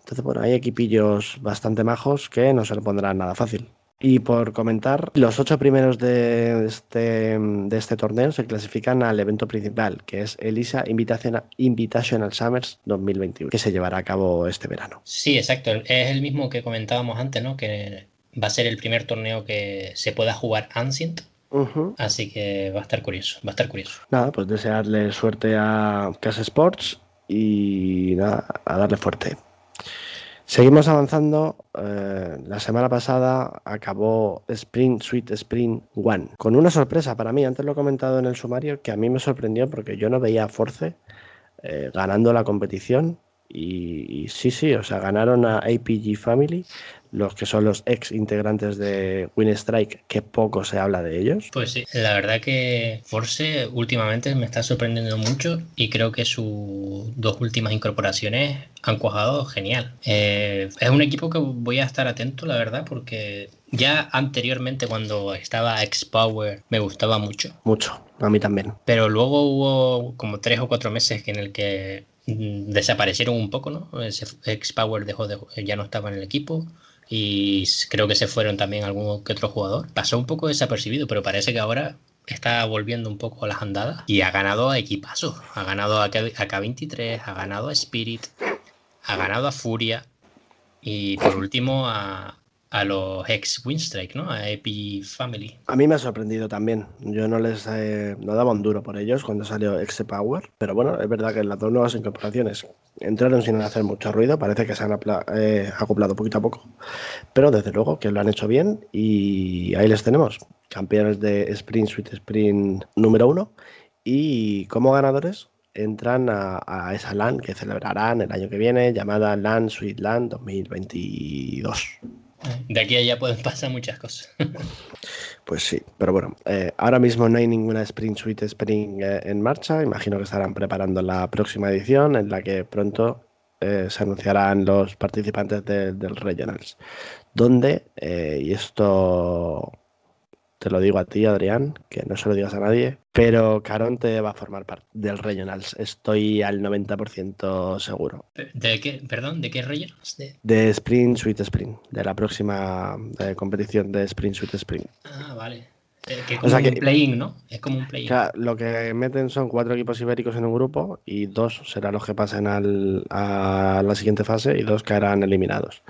S1: Entonces, bueno, hay equipillos bastante majos que no se le pondrán nada fácil. Y por comentar, los ocho primeros de este, de este torneo se clasifican al evento principal, que es Elisa Invitational, Invitational Summers 2021, que se llevará a cabo este verano.
S2: Sí, exacto. Es el mismo que comentábamos antes, ¿no? Que va a ser el primer torneo que se pueda jugar Ancient. Así que va a estar curioso, va a estar curioso.
S1: Nada, pues desearle suerte a Casa Sports y nada, a darle fuerte. Seguimos avanzando. Eh, la semana pasada acabó Sprint Suite Sprint One con una sorpresa para mí. Antes lo he comentado en el sumario que a mí me sorprendió porque yo no veía Force eh, ganando la competición. Y, y, sí, sí, o sea, ganaron a APG Family los que son los ex integrantes de Strike, que poco se habla de ellos.
S2: Pues sí, la verdad que Force últimamente me está sorprendiendo mucho y creo que sus dos últimas incorporaciones han cuajado genial. Eh, es un equipo que voy a estar atento, la verdad, porque ya anteriormente cuando estaba X-Power me gustaba mucho.
S1: Mucho, a mí también.
S2: Pero luego hubo como tres o cuatro meses en el que mm, desaparecieron un poco, ¿no? X-Power dejó de, ya no estaba en el equipo y creo que se fueron también algún que otro jugador. Pasó un poco desapercibido, pero parece que ahora está volviendo un poco a las andadas y ha ganado a equipazos. Ha ganado a K23, ha ganado a Spirit, ha ganado a Furia y por último a, a los ex Winstrike, ¿no? A Epi Family.
S1: A mí me ha sorprendido también. Yo no les no daba un duro por ellos cuando salió Exe Power, pero bueno, es verdad que las dos nuevas incorporaciones entraron sin hacer mucho ruido, parece que se han eh, acoplado poquito a poco, pero desde luego que lo han hecho bien y ahí les tenemos, campeones de Sprint Suite Sprint número uno y como ganadores entran a, esa LAN que celebrarán el año que viene llamada LAN Suite LAN 2022.
S2: De aquí a allá pueden pasar muchas cosas.
S1: Pues sí, pero bueno, eh, ahora mismo no hay ninguna Spring Suite Spring eh, en marcha. Imagino que estarán preparando la próxima edición en la que pronto eh, se anunciarán los participantes del Regionals. Donde, y esto te lo digo a ti, Adrián, que no se lo digas a nadie, pero Caronte va a formar parte del Regionals. Estoy al 90% seguro.
S2: ¿De qué, perdón, de qué Regionals?
S1: De, Sprint Sweet Sprint, de la próxima eh, competición de Sprint Sweet Sprint.
S2: Ah, vale. Eh, que como un play-in, ¿no? Es como un play-in.
S1: lo que meten son cuatro equipos ibéricos en un grupo y dos serán los que pasen al, a la siguiente fase y dos caerán eliminados.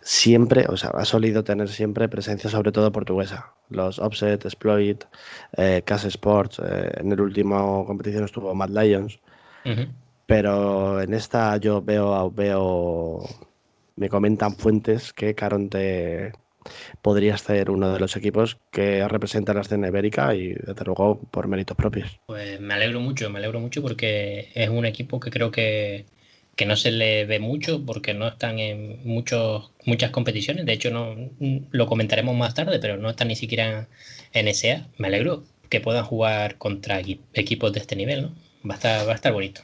S1: Siempre, o sea, ha solido tener siempre presencia, sobre todo portuguesa. Los Offset, Exploit, eh, Sports, eh, en el último competición estuvo Mad Lions. Pero en esta yo veo, veo, me comentan fuentes que Caronte podría ser uno de los equipos que representa la escena ibérica y desde luego por méritos propios.
S2: Pues me alegro mucho, me alegro mucho porque es un equipo que creo que, no se le ve mucho porque no están en muchos, muchas competiciones. De hecho, no lo comentaremos más tarde, pero no están ni siquiera en ESEA. Me alegro que puedan jugar contra equipos de este nivel, ¿no? Va a estar, va a estar bonito.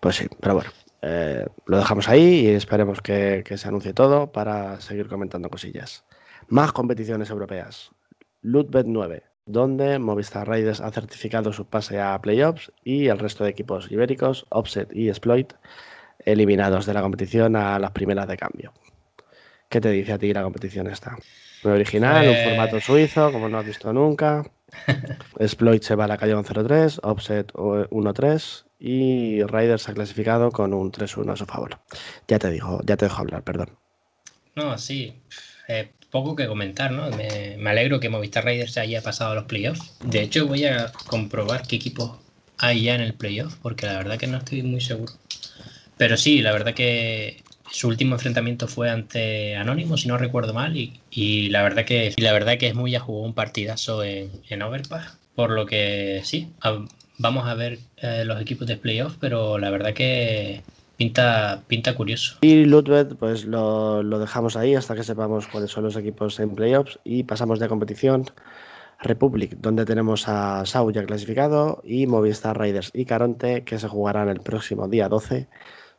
S1: Pues sí, pero bueno, eh, lo dejamos ahí y esperemos que, se anuncie todo para seguir comentando cosillas. Más competiciones europeas. Lootbet 9, donde Movistar Raiders ha certificado su pase a playoffs y el resto de equipos ibéricos, Offset y Exploit, eliminados de la competición a las primeras de cambio. ¿Qué te dice a ti la competición esta? Muy original, un formato suizo, como no has visto nunca. Exploit se va a la calle 1-0-3, Offset 1-3 y Riders ha clasificado con un 3-1 a su favor. Ya te digo, ya te dejo hablar, perdón.
S2: No, sí. Eh, poco que comentar, ¿no? Me, alegro que Movistar Riders haya pasado a los playoffs. De hecho, voy a comprobar qué equipos hay ya en el playoff, porque la verdad que no estoy muy seguro. Pero sí, la verdad que su último enfrentamiento fue ante Anónimo, si no recuerdo mal, y, la verdad que la verdad que es muy ya jugó un partidazo en, en Overpass. Por lo que sí, vamos a ver eh, los equipos de playoff, pero la verdad que pinta, pinta curioso.
S1: Y Ludwig, pues lo, dejamos ahí hasta que sepamos cuáles son los equipos en playoffs y pasamos de competición. Republic, donde tenemos a Sau ya clasificado y Movistar Raiders y Caronte que se jugarán el próximo día 12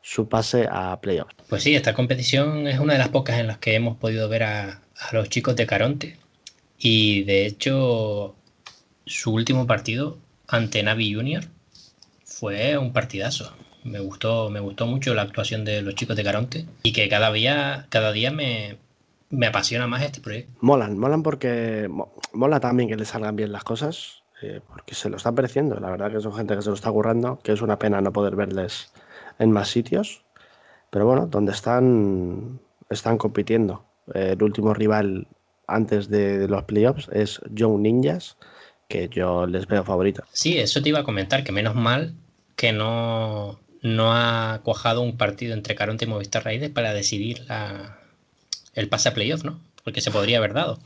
S1: su pase a playoffs.
S2: Pues sí, esta competición es una de las pocas en las que hemos podido ver a, a los chicos de Caronte y de hecho su último partido ante Navi Junior fue un partidazo. Me gustó, me gustó mucho la actuación de los chicos de Caronte y que cada día, cada día me, me apasiona más este proyecto.
S1: Molan, molan porque mola también que le salgan bien las cosas, eh, porque se lo está pareciendo. La verdad que son gente que se lo está currando, que es una pena no poder verles en más sitios. Pero bueno, donde están, están compitiendo. el último rival antes de, los playoffs es Young Ninjas, que yo les veo favorito.
S2: Sí, eso te iba a comentar, que menos mal que no, no ha cuajado un partido entre Caronte y Movistar Raiders para decidir la, el pase a playoff, ¿no? Porque se podría haber dado.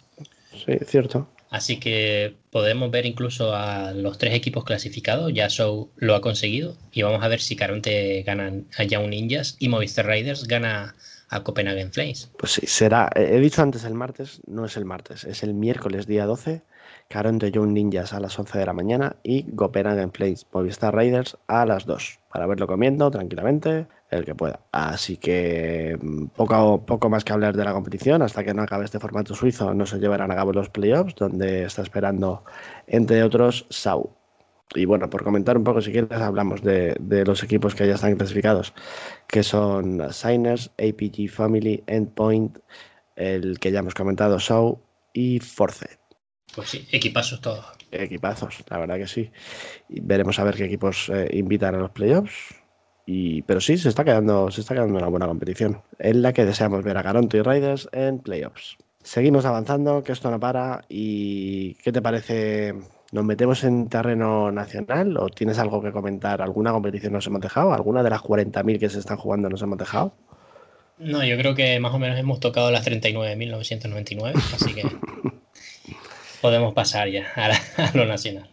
S1: Sí, cierto.
S2: Así que podemos ver incluso a los tres equipos clasificados. Ya Show lo ha conseguido. Y vamos a ver si Caronte gana a Young Ninjas y Movistar Raiders gana a Copenhagen Flames.
S1: Pues sí, será. He dicho antes el martes, no es el martes, es el miércoles día 12. Caronte Young Ninjas a las 11 de la mañana y Copenhagen Flames Movistar Raiders a las 2 para verlo comiendo tranquilamente el que pueda. Así que mm, poco, poco más que hablar de la competición. Hasta que no acabe este formato suizo, no se llevarán a cabo los playoffs, donde está esperando, entre otros, Sau. Y bueno, por comentar un poco, si quieres, hablamos de, los equipos que ya están clasificados, que son Signers, APG Family, Endpoint, el que ya hemos comentado, Sau y Force.
S2: Pues sí, equipazos todos.
S1: Equipazos, la verdad que sí. Veremos a ver qué equipos eh, invitan a los playoffs y, pero sí, se está, quedando, se está quedando una buena competición, en la que deseamos ver a Garonto y Raiders en playoffs. Seguimos avanzando, que esto no para. ¿Y qué te parece? ¿Nos metemos en terreno nacional o tienes algo que comentar? ¿Alguna competición nos hemos dejado? ¿Alguna de las 40.000 que se están jugando nos hemos dejado?
S2: No, yo creo que más o menos hemos tocado las 39.999, así que podemos pasar ya a lo nacional.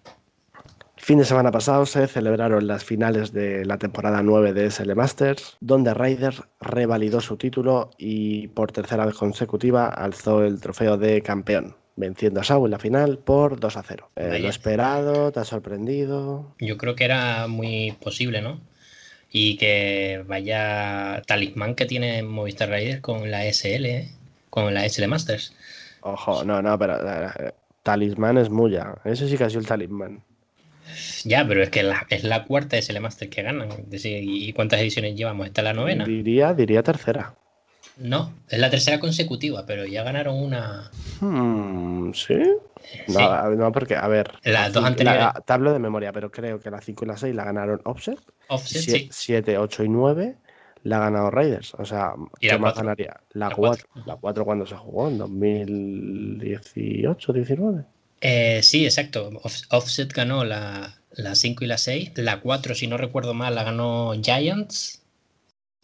S1: Fin de semana pasado se celebraron las finales de la temporada 9 de SL Masters, donde Ryder revalidó su título y por tercera vez consecutiva alzó el trofeo de campeón, venciendo a Sau en la final por 2 a 0. Eh, lo esperado, te ha sorprendido.
S2: Yo creo que era muy posible, ¿no? Y que vaya talismán que tiene Movistar Rider con la SL, ¿eh? con la SL Masters.
S1: Ojo, no, no, pero eh, talismán es muya. Ese sí que ha sido el talismán.
S2: Ya, pero es que es la cuarta SL Master que ganan. ¿Y cuántas ediciones llevamos? ¿Esta es la novena?
S1: Diría, diría tercera.
S2: No, es la tercera consecutiva, pero ya ganaron una.
S1: Hmm, ¿Sí? No, porque, a ver.
S2: Las dos anteriores.
S1: te hablo de memoria, pero creo que la 5 y la 6 la ganaron Offset.
S2: Offset, sí.
S1: 7, 8 y 9 la ha ganado Raiders. O sea, ¿qué más ganaría? La 4. La 4 cuando se jugó, en 2018, 19.
S2: Eh, sí, exacto. Offset ganó la, 5 y la 6. La 4, si no recuerdo mal, la ganó Giants.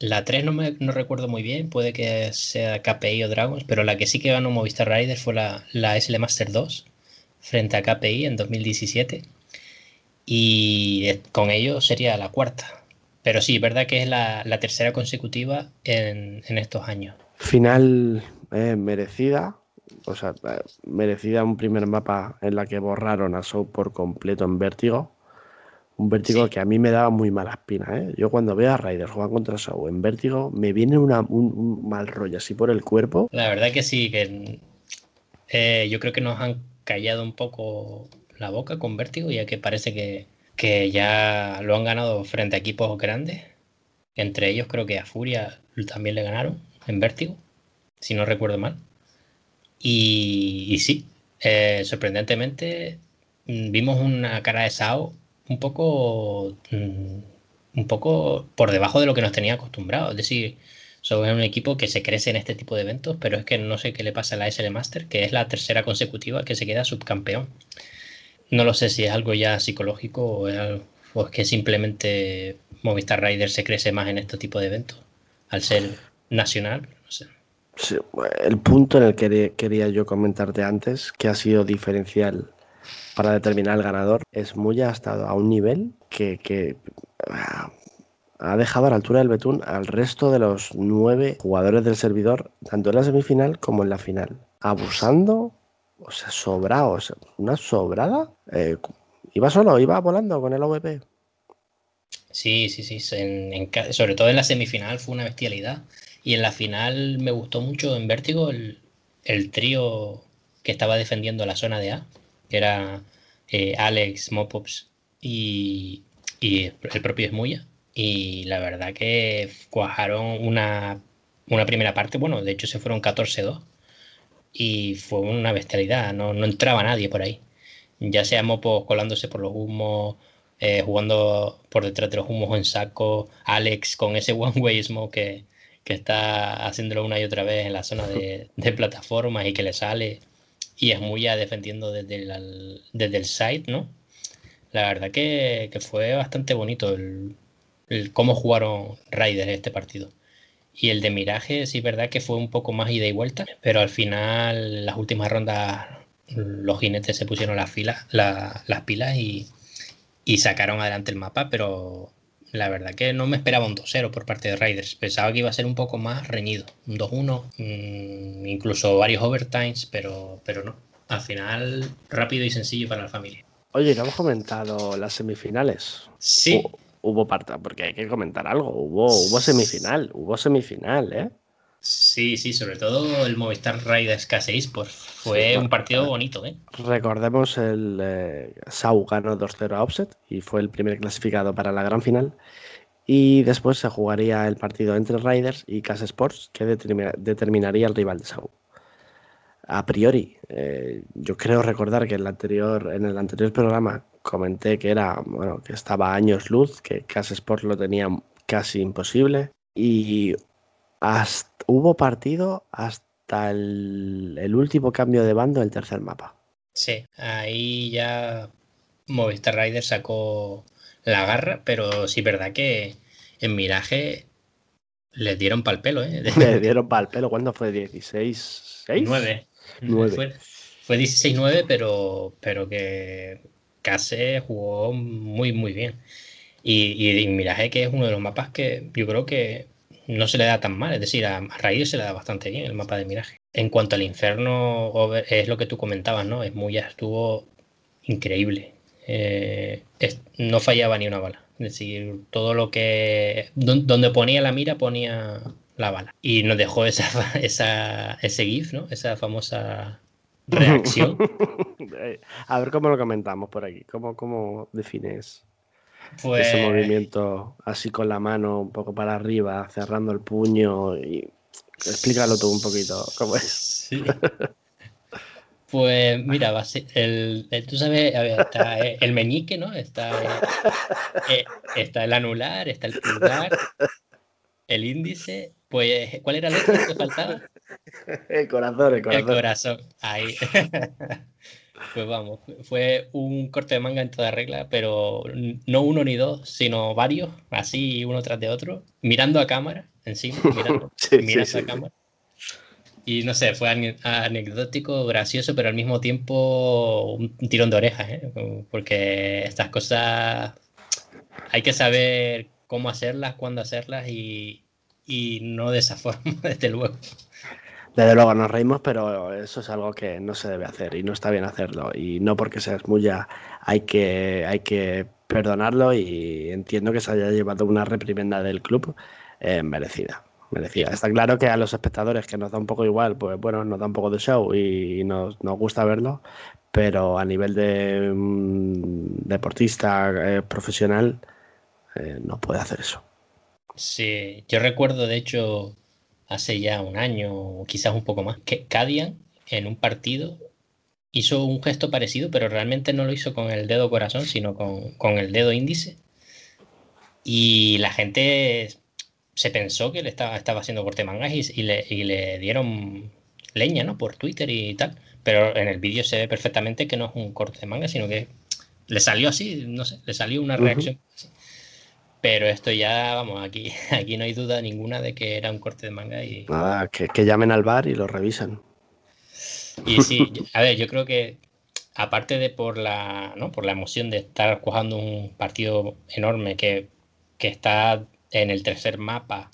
S2: La 3 no, me, no recuerdo muy bien, puede que sea KPI o Dragons, pero la que sí que ganó Movistar Riders fue la, la SL Master 2 frente a KPI en 2017. Y con ello sería la cuarta. Pero sí, verdad que es la, tercera consecutiva en, estos años.
S1: Final eh, merecida, o sea, eh, merecida un primer mapa en la que borraron a Show por completo en vértigo. Un vértigo que a mí me daba muy mala espina. ¿eh? Yo cuando veo a Raiders jugar contra Show en vértigo, me viene un, mal rollo así por el cuerpo.
S2: La verdad que sí, que eh, yo creo que nos han callado un poco la boca con vértigo, ya que parece que, que ya lo han ganado frente a equipos grandes. Entre ellos creo que a Furia también le ganaron en vértigo, si no recuerdo mal. Y, sí, eh, sorprendentemente mm, vimos una cara de Sao un poco, mm, un poco por debajo de lo que nos tenía acostumbrado. Es decir, somos un equipo que se crece en este tipo de eventos, pero es que no sé qué le pasa a la SL Master, que es la tercera consecutiva que se queda subcampeón. No lo sé si es algo ya psicológico o es, que simplemente Movistar Rider se crece más en este tipo de eventos, al ser nacional, no sé
S1: el punto en el que quería yo comentarte antes, que ha sido diferencial para determinar el ganador, es muy ha estado a un nivel que, ah, ha dejado a la altura del betún al resto de los nueve jugadores del servidor, tanto en la semifinal como en la final. Abusando, o sea, sobrado, o sea, una sobrada. Eh, iba solo, iba volando con el OVP.
S2: Sí, sí, sí. sobre todo en la semifinal fue una bestialidad. Y en la final me gustó mucho en Vértigo el, trío que estaba defendiendo la zona de A, que era eh, Alex, Mopops y, el propio Smuya. Y la verdad que cuajaron una, primera parte, bueno, de hecho se fueron 14-2 y fue una bestialidad, no, no entraba nadie por ahí. Ya sea Mopo colándose por los humos, eh, jugando por detrás de los humos en saco, Alex con ese one way smoke que, que está haciéndolo una y otra vez en la zona de plataformas y que le sale, y es muy ya defendiendo desde el, desde el side, ¿no? La verdad que, que fue bastante bonito el, cómo jugaron Raiders este partido. Y el de Miraje, sí, verdad que fue un poco más ida y vuelta, pero al final, las últimas rondas, los jinetes se pusieron las, filas, la, las pilas y, y, sacaron adelante el mapa, pero la verdad que no me esperaba un 2-0 por parte de Raiders. Pensaba que iba a ser un poco más reñido, un 2-1, mmm, incluso varios overtimes, pero, pero no. Al final, rápido y sencillo para la familia.
S1: Oye, ¿no hemos comentado las semifinales?
S2: Sí.
S1: Hubo parte, porque hay que comentar algo, hubo, hubo semifinal, hubo semifinal, ¿eh?
S2: Sí, sí, sobre todo el Movistar Raiders K6, pues fue sí, un partido bonito, ¿eh?
S1: Recordemos el eh, Sau ganó 2-0 a Offset y fue el primer clasificado para la gran final. Y después se jugaría el partido entre Raiders y Cas Sports, que determina, determinaría el rival de Sau. A priori, eh, yo creo recordar que en el anterior, en el anterior programa comenté que era, bueno, que estaba a años luz, que Cas Sport lo tenía casi imposible. Y hasta, hubo partido hasta el, el, último cambio de bando del tercer mapa.
S2: Sí, ahí ya Movistar Rider sacó la garra, pero sí, verdad que en Miraje le dieron pal pelo, ¿eh?
S1: Le dieron pal pelo, ¿cuándo fue? ¿16? ¿6?
S2: 9.
S1: 9.
S2: Fue, fue 16-9, pero, pero que Case jugó muy, muy bien. Y, y, y, Miraje, que es uno de los mapas que yo creo que no se le da tan mal, es decir, a, Raíz se le da bastante bien el mapa de Miraje. En cuanto al Inferno, es lo que tú comentabas, ¿no? Es muy, estuvo increíble. Eh, no fallaba ni una bala. Es decir, todo lo que. Donde ponía la mira, ponía la bala. Y nos dejó esa, esa, ese GIF, ¿no? Esa famosa reacción.
S1: A ver cómo lo comentamos por aquí. ¿Cómo, cómo defines pues... ese movimiento así con la mano un poco para arriba, cerrando el puño? Y... Explícalo tú un poquito, ¿cómo es?
S2: Sí. Pues mira, el, el, tú sabes, a ver, está el meñique, ¿no? Está, eh, está el anular, está el pulgar, el índice. Pues, ¿cuál era el otro que faltaba?
S1: El corazón, el corazón.
S2: El corazón, ahí. Pues vamos, fue un corte de manga en toda regla, pero no uno ni dos, sino varios, así uno tras de otro, mirando a cámara, encima, mirando, sí, mirando sí, a sí. cámara. Y no sé, fue anecdótico, gracioso, pero al mismo tiempo un tirón de orejas, ¿eh? porque estas cosas hay que saber cómo hacerlas, cuándo hacerlas y, y no de esa forma, desde luego.
S1: Desde luego nos reímos, pero eso es algo que no se debe hacer y no está bien hacerlo. Y no porque seas muya hay que, hay que perdonarlo y entiendo que se haya llevado una reprimenda del club eh, merecida. Merecida. Está claro que a los espectadores que nos da un poco igual, pues bueno, nos da un poco de show y nos, nos gusta verlo, pero a nivel de um, deportista eh, profesional eh, no puede hacer eso.
S2: Sí, yo recuerdo de hecho hace ya un año o quizás un poco más que Cadian en un partido hizo un gesto parecido, pero realmente no lo hizo con el dedo corazón, sino con, con el dedo índice. Y la gente se pensó que le estaba, estaba haciendo corte mangas y, y, le, y, le, dieron leña, ¿no? Por Twitter y tal. Pero en el vídeo se ve perfectamente que no es un corte de manga, sino que le salió así, no sé, le salió una reacción. Uh -huh. Pero esto ya, vamos, aquí, aquí no hay duda ninguna de que era un corte de manga y.
S1: Nada, que, que llamen al bar y lo revisan.
S2: Y sí, a ver, yo creo que aparte de por la, ¿no? por la emoción de estar jugando un partido enorme que, que está en el tercer mapa,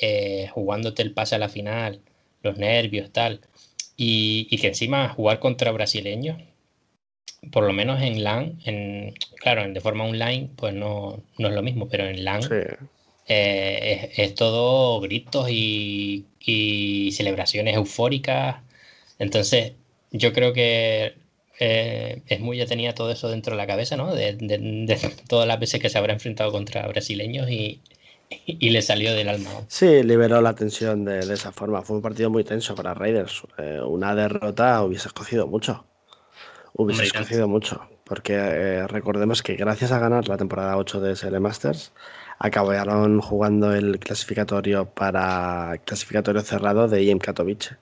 S2: eh, jugándote el pase a la final, los nervios, tal, y, y, que encima jugar contra brasileños, por lo menos en LAN, en, claro, en, de forma online, pues no, no es lo mismo, pero en LAN sí. eh, es, es, todo gritos y, y, celebraciones eufóricas. Entonces, yo creo que eh, es muy ya tenía todo eso dentro de la cabeza, ¿no? De, de, de, todas las veces que se habrá enfrentado contra brasileños y, y le salió del alma.
S1: Sí, liberó la tensión de, esa forma. Fue un partido muy tenso para Raiders. Eh, una derrota hubiese escogido mucho. Hubiese escogido mucho. Porque eh, recordemos que gracias a ganar la temporada 8 de SL Masters, acabaron jugando el clasificatorio para clasificatorio cerrado de IEM Katowice.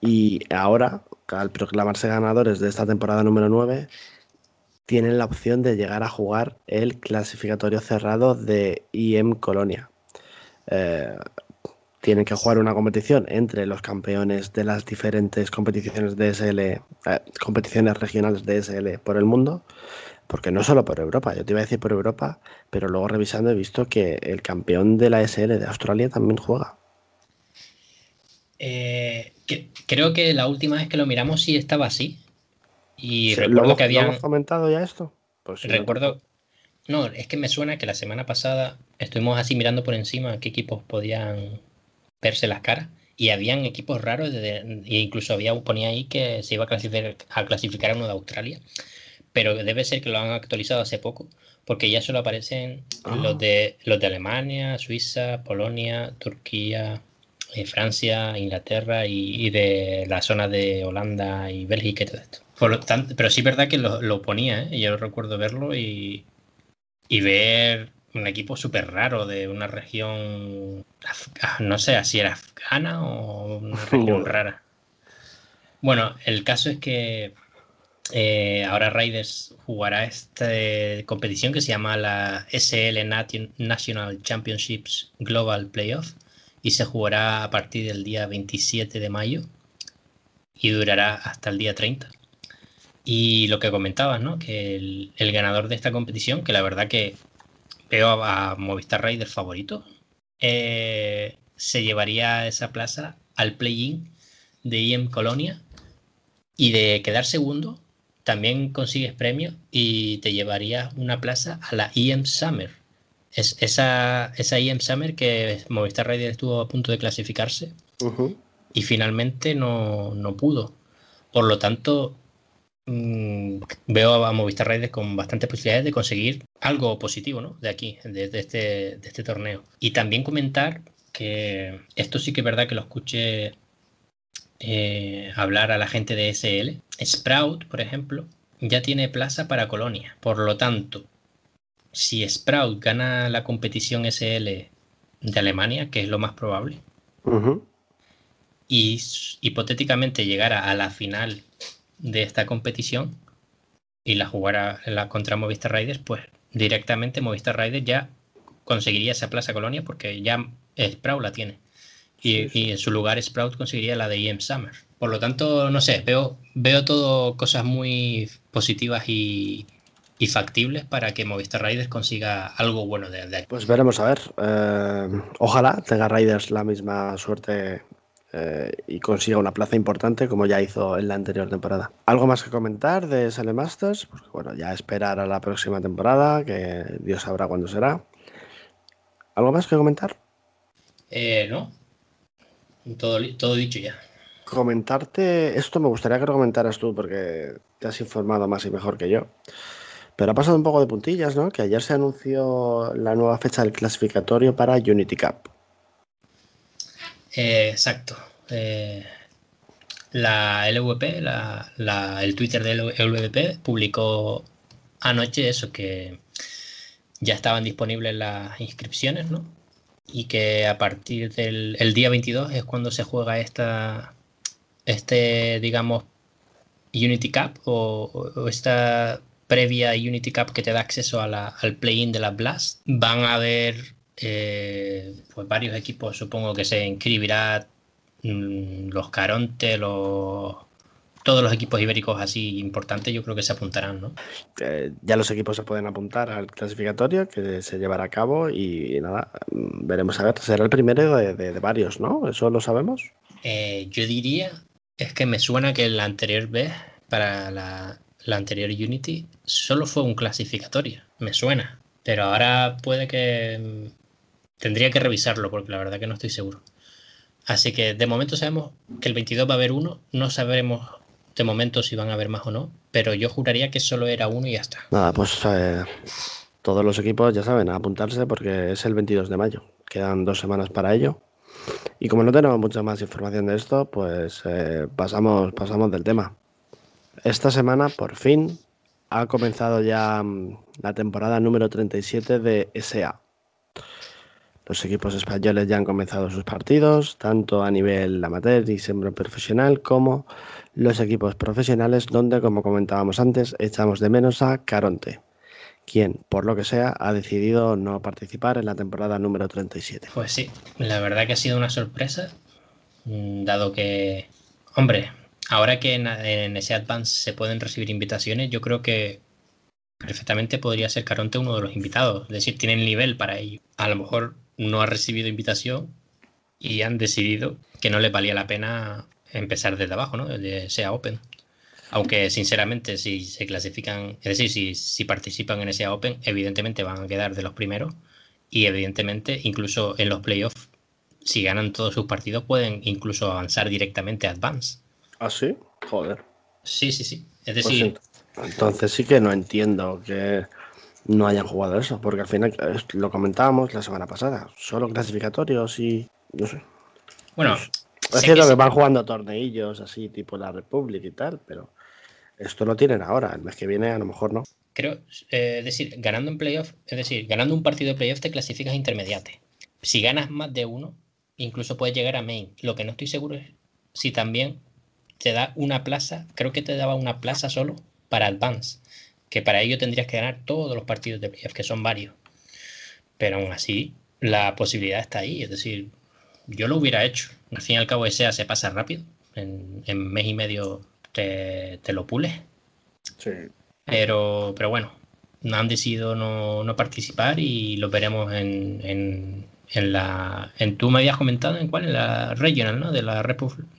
S1: Y ahora, al proclamarse ganadores de esta temporada número 9, tienen la opción de llegar a jugar el clasificatorio cerrado de IEM Colonia. Eh, tienen que jugar una competición entre los campeones de las diferentes competiciones de SL, eh, competiciones regionales de SL por el mundo, porque no solo por Europa, yo te iba a decir por Europa, pero luego revisando he visto que el campeón de la SL de Australia también juega.
S2: Eh, creo que la última vez que lo miramos sí estaba así. Y recuerdo que habían.
S1: comentado ya esto?
S2: Pues recuerdo. No, es que me suena que la semana pasada estuvimos así mirando por encima qué equipos podían verse las caras. Y habían equipos raros, e incluso había ponía ahí que se iba a clasificar, a clasificar a uno de Australia. Pero debe ser que lo han actualizado hace poco, porque ya solo aparecen los, ah. de, los de Alemania, Suiza, Polonia, Turquía, eh, Francia, Inglaterra y, de la zona de Holanda y Bélgica y todo esto. Por lo tanto, pero sí es verdad que lo, ponía, ¿eh? yo recuerdo verlo y, y ver un equipo súper raro de una región, no sé si era afgana o una región rara. Bueno, el caso es que eh, ahora Raiders jugará esta competición que se llama la SL National Championships Global Playoff y se jugará a partir del día 27 de mayo y durará hasta el día 30. Y lo que comentabas, ¿no? Que el, ganador de esta competición, que la verdad que veo a, Movistar Raiders favorito, eh, se llevaría esa plaza al play-in de IEM Colonia y de quedar segundo también consigues premio y te llevarías una plaza a la IEM Summer es esa, esa IM Summer que Movistar Raiders estuvo a punto de clasificarse y finalmente no, pudo. Por lo tanto, mm, veo a Movistar Raiders con bastantes posibilidades de conseguir algo positivo ¿no? de aquí, de, este, de este torneo. Y también comentar que esto sí que es verdad que lo escuché eh, hablar a la gente de SL. Sprout, por ejemplo, ya tiene plaza para Colonia. Por lo tanto, si Sprout gana la competición SL de Alemania, que es lo más probable, y hipotéticamente llegara a la final de esta competición y la jugara la contra Movistar Raiders, pues directamente Movistar Raiders ya conseguiría esa plaza colonia porque ya Sprout la tiene. Y, en su lugar Sprout conseguiría la de EM Summer. Por lo tanto, no sé, veo, veo todo cosas muy positivas y, y factibles para que Movistar Raiders consiga algo bueno de, ahí.
S1: Pues veremos a ver. Eh, ojalá tenga Raiders la misma suerte eh, y consiga una plaza importante como ya hizo en la anterior temporada. ¿Algo más que comentar de Sale Masters? Pues bueno, ya esperar a la próxima temporada, que Dios sabrá cuándo será. ¿Algo más que comentar?
S2: Eh, no. Todo, todo dicho ya.
S1: Comentarte, esto me gustaría que lo comentaras tú porque te has informado más y mejor que yo. Pero ha pasado un poco de puntillas, ¿no? Que ayer se anunció la nueva fecha del clasificatorio para Unity Cup.
S2: Eh, exacto. Eh, la LVP, el Twitter de LVP publicó anoche eso, que ya estaban disponibles las inscripciones, ¿no? Y que a partir del día 22 es cuando se juega esta, este, digamos, Unity Cup o esta previa Unity Cup que te da acceso al play-in de la Blast. Van a haber eh, pues varios equipos, supongo que se inscribirá mm, los Caronte, los todos los equipos ibéricos así importantes yo creo que se apuntarán, ¿no?
S1: Eh, ya los equipos se pueden apuntar al clasificatorio que se llevará a cabo y nada, mm, veremos a ver, será el primero de, varios, ¿no? ¿Eso lo sabemos?
S2: Eh, yo diría, es que me suena que la anterior vez para la, la anterior Unity solo fue un clasificatorio, me suena. Pero ahora puede que... Tendría que revisarlo porque la verdad que no estoy seguro. Así que de momento sabemos que el 22 va a haber uno, no sabremos de momento si van a haber más o no, pero yo juraría que solo era uno y ya está.
S1: Nada, pues eh, todos los equipos ya saben, a apuntarse porque es el 22 de mayo. Quedan dos semanas para ello. Y como no tenemos mucha más información de esto, pues eh, pasamos, pasamos del tema. Esta semana, por fin, ha comenzado ya mm, la temporada número 37 de SA. Los equipos españoles ya han comenzado sus partidos, tanto a nivel amateur y semi-profesional como los equipos profesionales, donde, como comentábamos antes, echamos de menos a Caronte, quien, por lo que sea, ha decidido no participar en la temporada número 37.
S2: Pues sí, la verdad que ha sido una sorpresa, mm, dado que, hombre, ahora que en, ese Advance se pueden recibir invitaciones, yo creo que perfectamente podría ser Caronte uno de los invitados. Es decir, tienen nivel para ello. A lo mejor no ha recibido invitación y han decidido que no le valía la pena empezar desde abajo, ¿no? De SEA Open. Aunque sinceramente si se clasifican, es decir, si, si participan en SEA Open, evidentemente van a quedar de los primeros y evidentemente incluso en los playoffs, si ganan todos sus partidos, pueden incluso avanzar directamente a Advance.
S1: ¿Ah, sí? Joder.
S2: Sí, sí, sí. Es pues decir...
S1: entonces sí que no entiendo que no hayan jugado eso, porque al final lo comentábamos la semana pasada, solo clasificatorios y no sé.
S2: Bueno,
S1: es cierto que, van jugando torneillos así, tipo la República y tal, pero esto lo tienen ahora, el mes que viene a lo mejor no.
S2: Creo, eh, es decir, ganando en playoff, es decir, ganando un partido de playoff te clasificas intermediate. Si ganas más de uno, incluso puedes llegar a main. Lo que no estoy seguro es si también te da una plaza, creo que te daba una plaza solo para Advance, que para ello tendrías que ganar todos los partidos de playoff, que son varios. Pero aún así, la posibilidad está ahí, es decir, yo lo hubiera hecho. Al fin y al cabo, ese se pasa rápido, en, mes y medio te, lo pules.
S1: Sí.
S2: Pero, pero bueno, han decidido no, no participar y lo veremos en, en la en tú me habías comentado en cuál en la regional no de la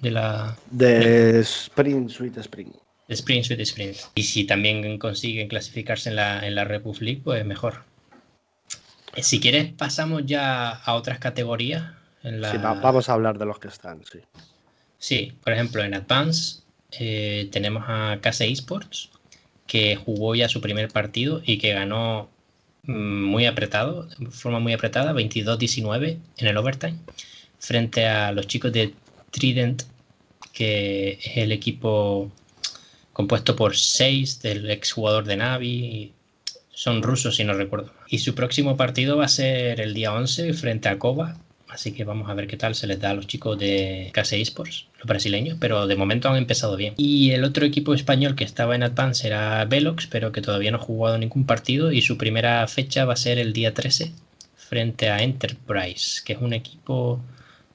S2: de la
S1: de Spring Sweet Spring
S2: de Spring Sweet Spring y si también consiguen clasificarse en la en la Republic pues mejor. Si quieres pasamos ya a otras categorías en la...
S1: sí, vamos a hablar de los que están sí.
S2: Sí por ejemplo en Advance eh, tenemos a Case Esports que jugó ya su primer partido y que ganó Mm, muy apretado, de forma muy apretada, 22-19 en el overtime, frente a los chicos de Trident, que es el equipo compuesto por seis del exjugador de Navi. Son rusos, si no recuerdo. Y su próximo partido va a ser el día 11 frente a Koba, Así que vamos a ver qué tal se les da a los chicos de Case Esports, los brasileños, pero de momento han empezado bien. Y el otro equipo español que estaba en Advance era Velox, pero que todavía no ha jugado ningún partido y su primera fecha va a ser el día 13 frente a Enterprise, que es un equipo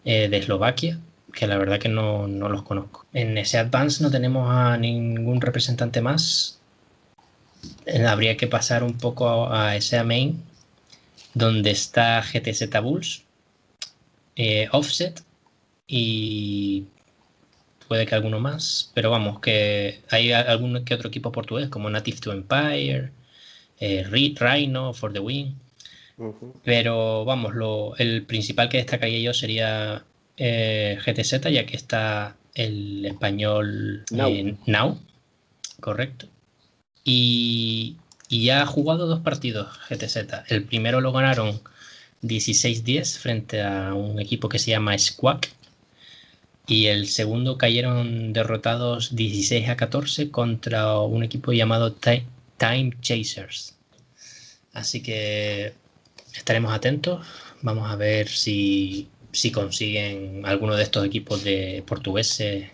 S2: eh, de Eslovaquia, que la verdad que no, no, los conozco. En ese Advance no tenemos a ningún representante más. Eh, habría que pasar un poco a, ese main, donde está GTZ Bulls, eh, offset y puede que alguno más, pero vamos, que hay algún que otro equipo portugués como Native to Empire, eh, Rhino, For the Win. Pero vamos, lo, el principal que destacaría yo sería eh, GTZ, ya que está el español Now, correcto. Y, y ya ha jugado dos partidos GTZ. El primero lo ganaron 16-10 frente a un equipo que se llama Squawk. Y el segundo cayeron derrotados 16 a 14 contra un equipo llamado Time Chasers. Así que estaremos atentos. Vamos a ver si, si consiguen alguno de estos equipos de portugueses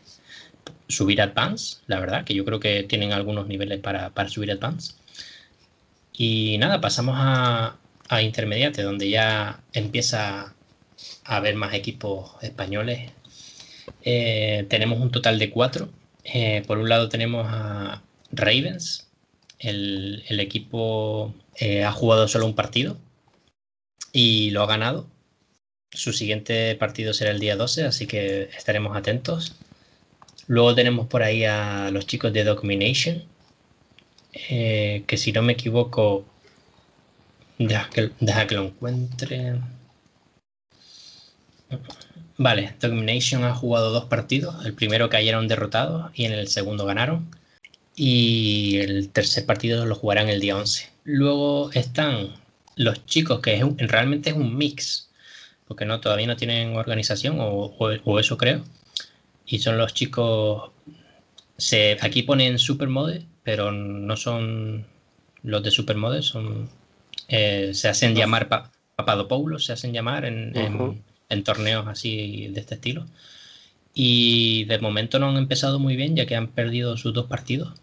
S2: subir Advance. La verdad, que yo creo que tienen algunos niveles para, para subir Advance. Y nada, pasamos a, a Intermediate, donde ya empieza a haber más equipos españoles. Eh, tenemos un total de cuatro. Eh, por un lado tenemos a Ravens. El, equipo eh, ha jugado solo un partido y lo ha ganado. Su siguiente partido será el día 12, así que estaremos atentos. Luego tenemos por ahí a los chicos de Domination, que si no me equivoco Deja que, que lo encuentre. Vale, Domination ha jugado dos partidos. El primero cayeron derrotados y en el segundo ganaron. Y el tercer partido lo jugarán el día 11. Luego están los chicos, que es realmente es un mix, porque no todavía no tienen organización, o, eso creo. Y son los chicos. Se, aquí ponen Supermode, pero no son los de Supermode, son. Eh, se hacen llamar Papadopoulos, se hacen llamar en, en torneos así de este estilo. Y de momento no han empezado muy bien, ya que han perdido sus dos partidos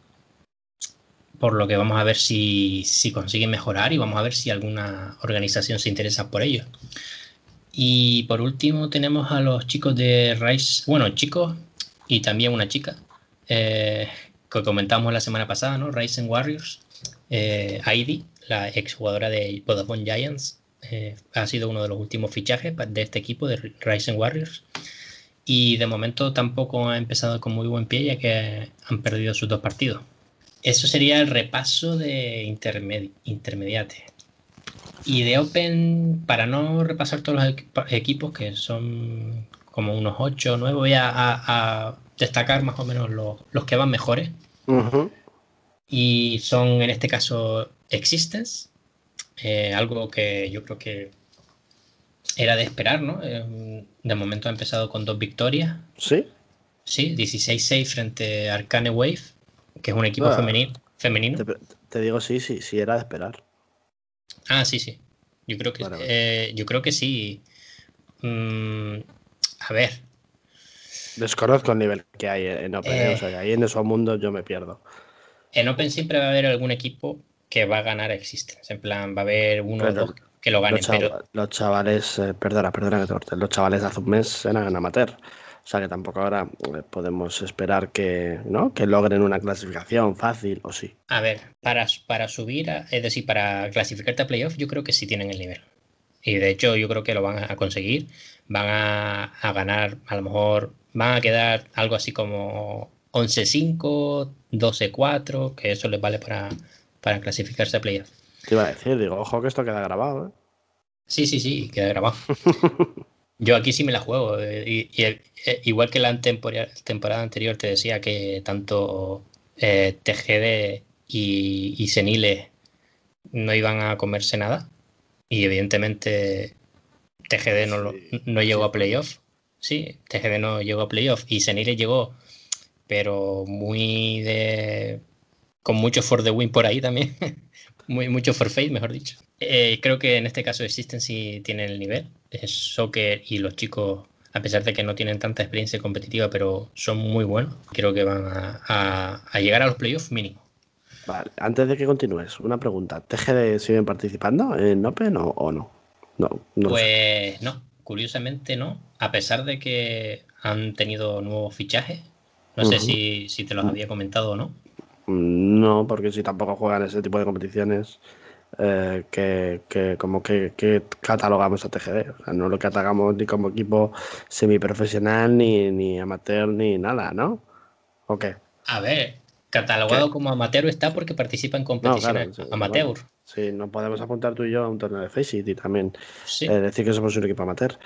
S2: por lo que vamos a ver si, consiguen mejorar y vamos a ver si alguna organización se interesa por ello. Y por último tenemos a los chicos de Rise, bueno, chicos y también una chica, eh, que comentamos la semana pasada, ¿no? Rising Warriors, eh, Heidi, la exjugadora de Vodafone Giants, eh, ha sido uno de los últimos fichajes de este equipo de Rising Warriors. Y de momento tampoco ha empezado con muy buen pie, ya que han perdido sus dos partidos. Eso sería el repaso de intermediate. Y de Open, para no repasar todos los equipos, que son como unos 8 o 9, voy a, destacar más o menos los, que van mejores. Y son en este caso Existence, eh, algo que yo creo que era de esperar, ¿no? Eh, de momento ha empezado con dos victorias.
S1: Sí.
S2: Sí, 16-6 frente a Arcane Wave que es un equipo femenino, femenino.
S1: Te, digo sí, sí, sí, era de esperar.
S2: Ah, sí, sí. Yo creo que, eh, yo creo que sí. Mm, a ver.
S1: Desconozco el nivel que hay en Open, ¿eh? o sea, ahí en esos mundos yo me pierdo.
S2: En Open siempre va a haber algún equipo que va a ganar Existence. En plan, va a ver uno o dos que lo ganen.
S1: Los, chavales, eh, perdona, perdona que te Los chavales hace un mes eran amateur. O sea que tampoco ahora eh, podemos esperar que, ¿no? que logren una clasificación fácil o sí.
S2: A ver, para, para subir, es decir, para clasificarte a playoff, yo creo que sí tienen el nivel. Y de hecho, yo creo que lo van a conseguir. Van a, ganar, a lo mejor van a quedar algo así como 11-5, 12-4, que eso les vale para, para clasificarse a playoff.
S1: Te iba a decir, digo, ojo que esto queda grabado, ¿eh?
S2: Sí, sí, sí, queda grabado. Yo aquí sí me la juego. Eh, y, eh, igual que la temporada, anterior te decía que tanto eh, TGD y, y Senile no iban a comerse nada. Y evidentemente TGD no, no llegó a playoff. Sí, TGD no llegó a playoff. Y Senile llegó, pero muy de. con mucho for the win por ahí también. muy, mucho for fate, mejor dicho. creo que en este caso existen si tienen el nivel es soccer y los chicos, a pesar de que no tienen tanta experiencia competitiva, pero son muy buenos, creo que van a, llegar a los playoffs mínimo.
S1: Vale, antes de que continúes, una pregunta. ¿TGD siguen participando en Open o, no?
S2: No, pues no, curiosamente no, a pesar de que han tenido nuevos fichajes. No sé si, si, te los había comentado o no.
S1: No, porque si tampoco juegan ese tipo de competiciones, eh, que, como que, catalogamos a TGD. O sea, no lo catalogamos ni como equipo semiprofesional, ni, ni amateur, ni nada, ¿no? ¿O qué?
S2: A ver, catalogado como amateur está porque participa en competiciones amateur.
S1: sí, no podemos apuntar tú y yo a un torneo de Faceit y también eh, decir que somos un equipo amateur.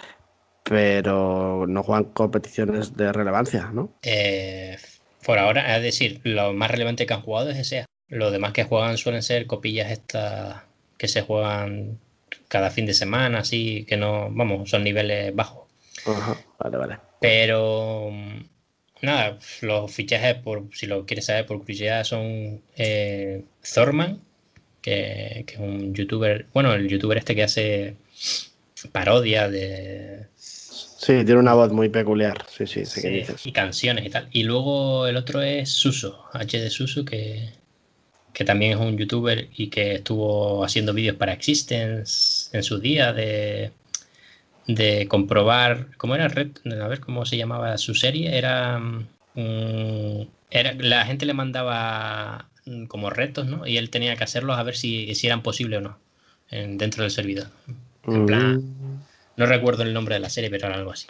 S1: Pero no juegan competiciones de relevancia, ¿no?
S2: Eh, por ahora, es decir, lo más relevante que han jugado es ese los demás que juegan suelen ser copillas estas que se juegan cada fin de semana, así que no, vamos, son niveles bajos.
S1: Ajá, vale, vale.
S2: Pero nada, los fichajes, por si lo quieres saber por curiosidad, son eh, Thorman, que, es un youtuber, bueno, el youtuber este que hace parodia de...
S1: Sí, tiene una voz muy peculiar, sí, sí, sé dices.
S2: Y canciones y tal. Y luego el otro es Suso, HD Suso, que, que también es un youtuber y que estuvo haciendo vídeos para Existence en su día de, de comprobar, ¿cómo era? Red, a ver cómo se llamaba su serie, era, mm, era la gente le mandaba mm, como retos, ¿no? Y él tenía que hacerlos a ver si, si eran posibles o no dentro del servidor. En plan, mm. no recuerdo el nombre de la serie, pero era algo así.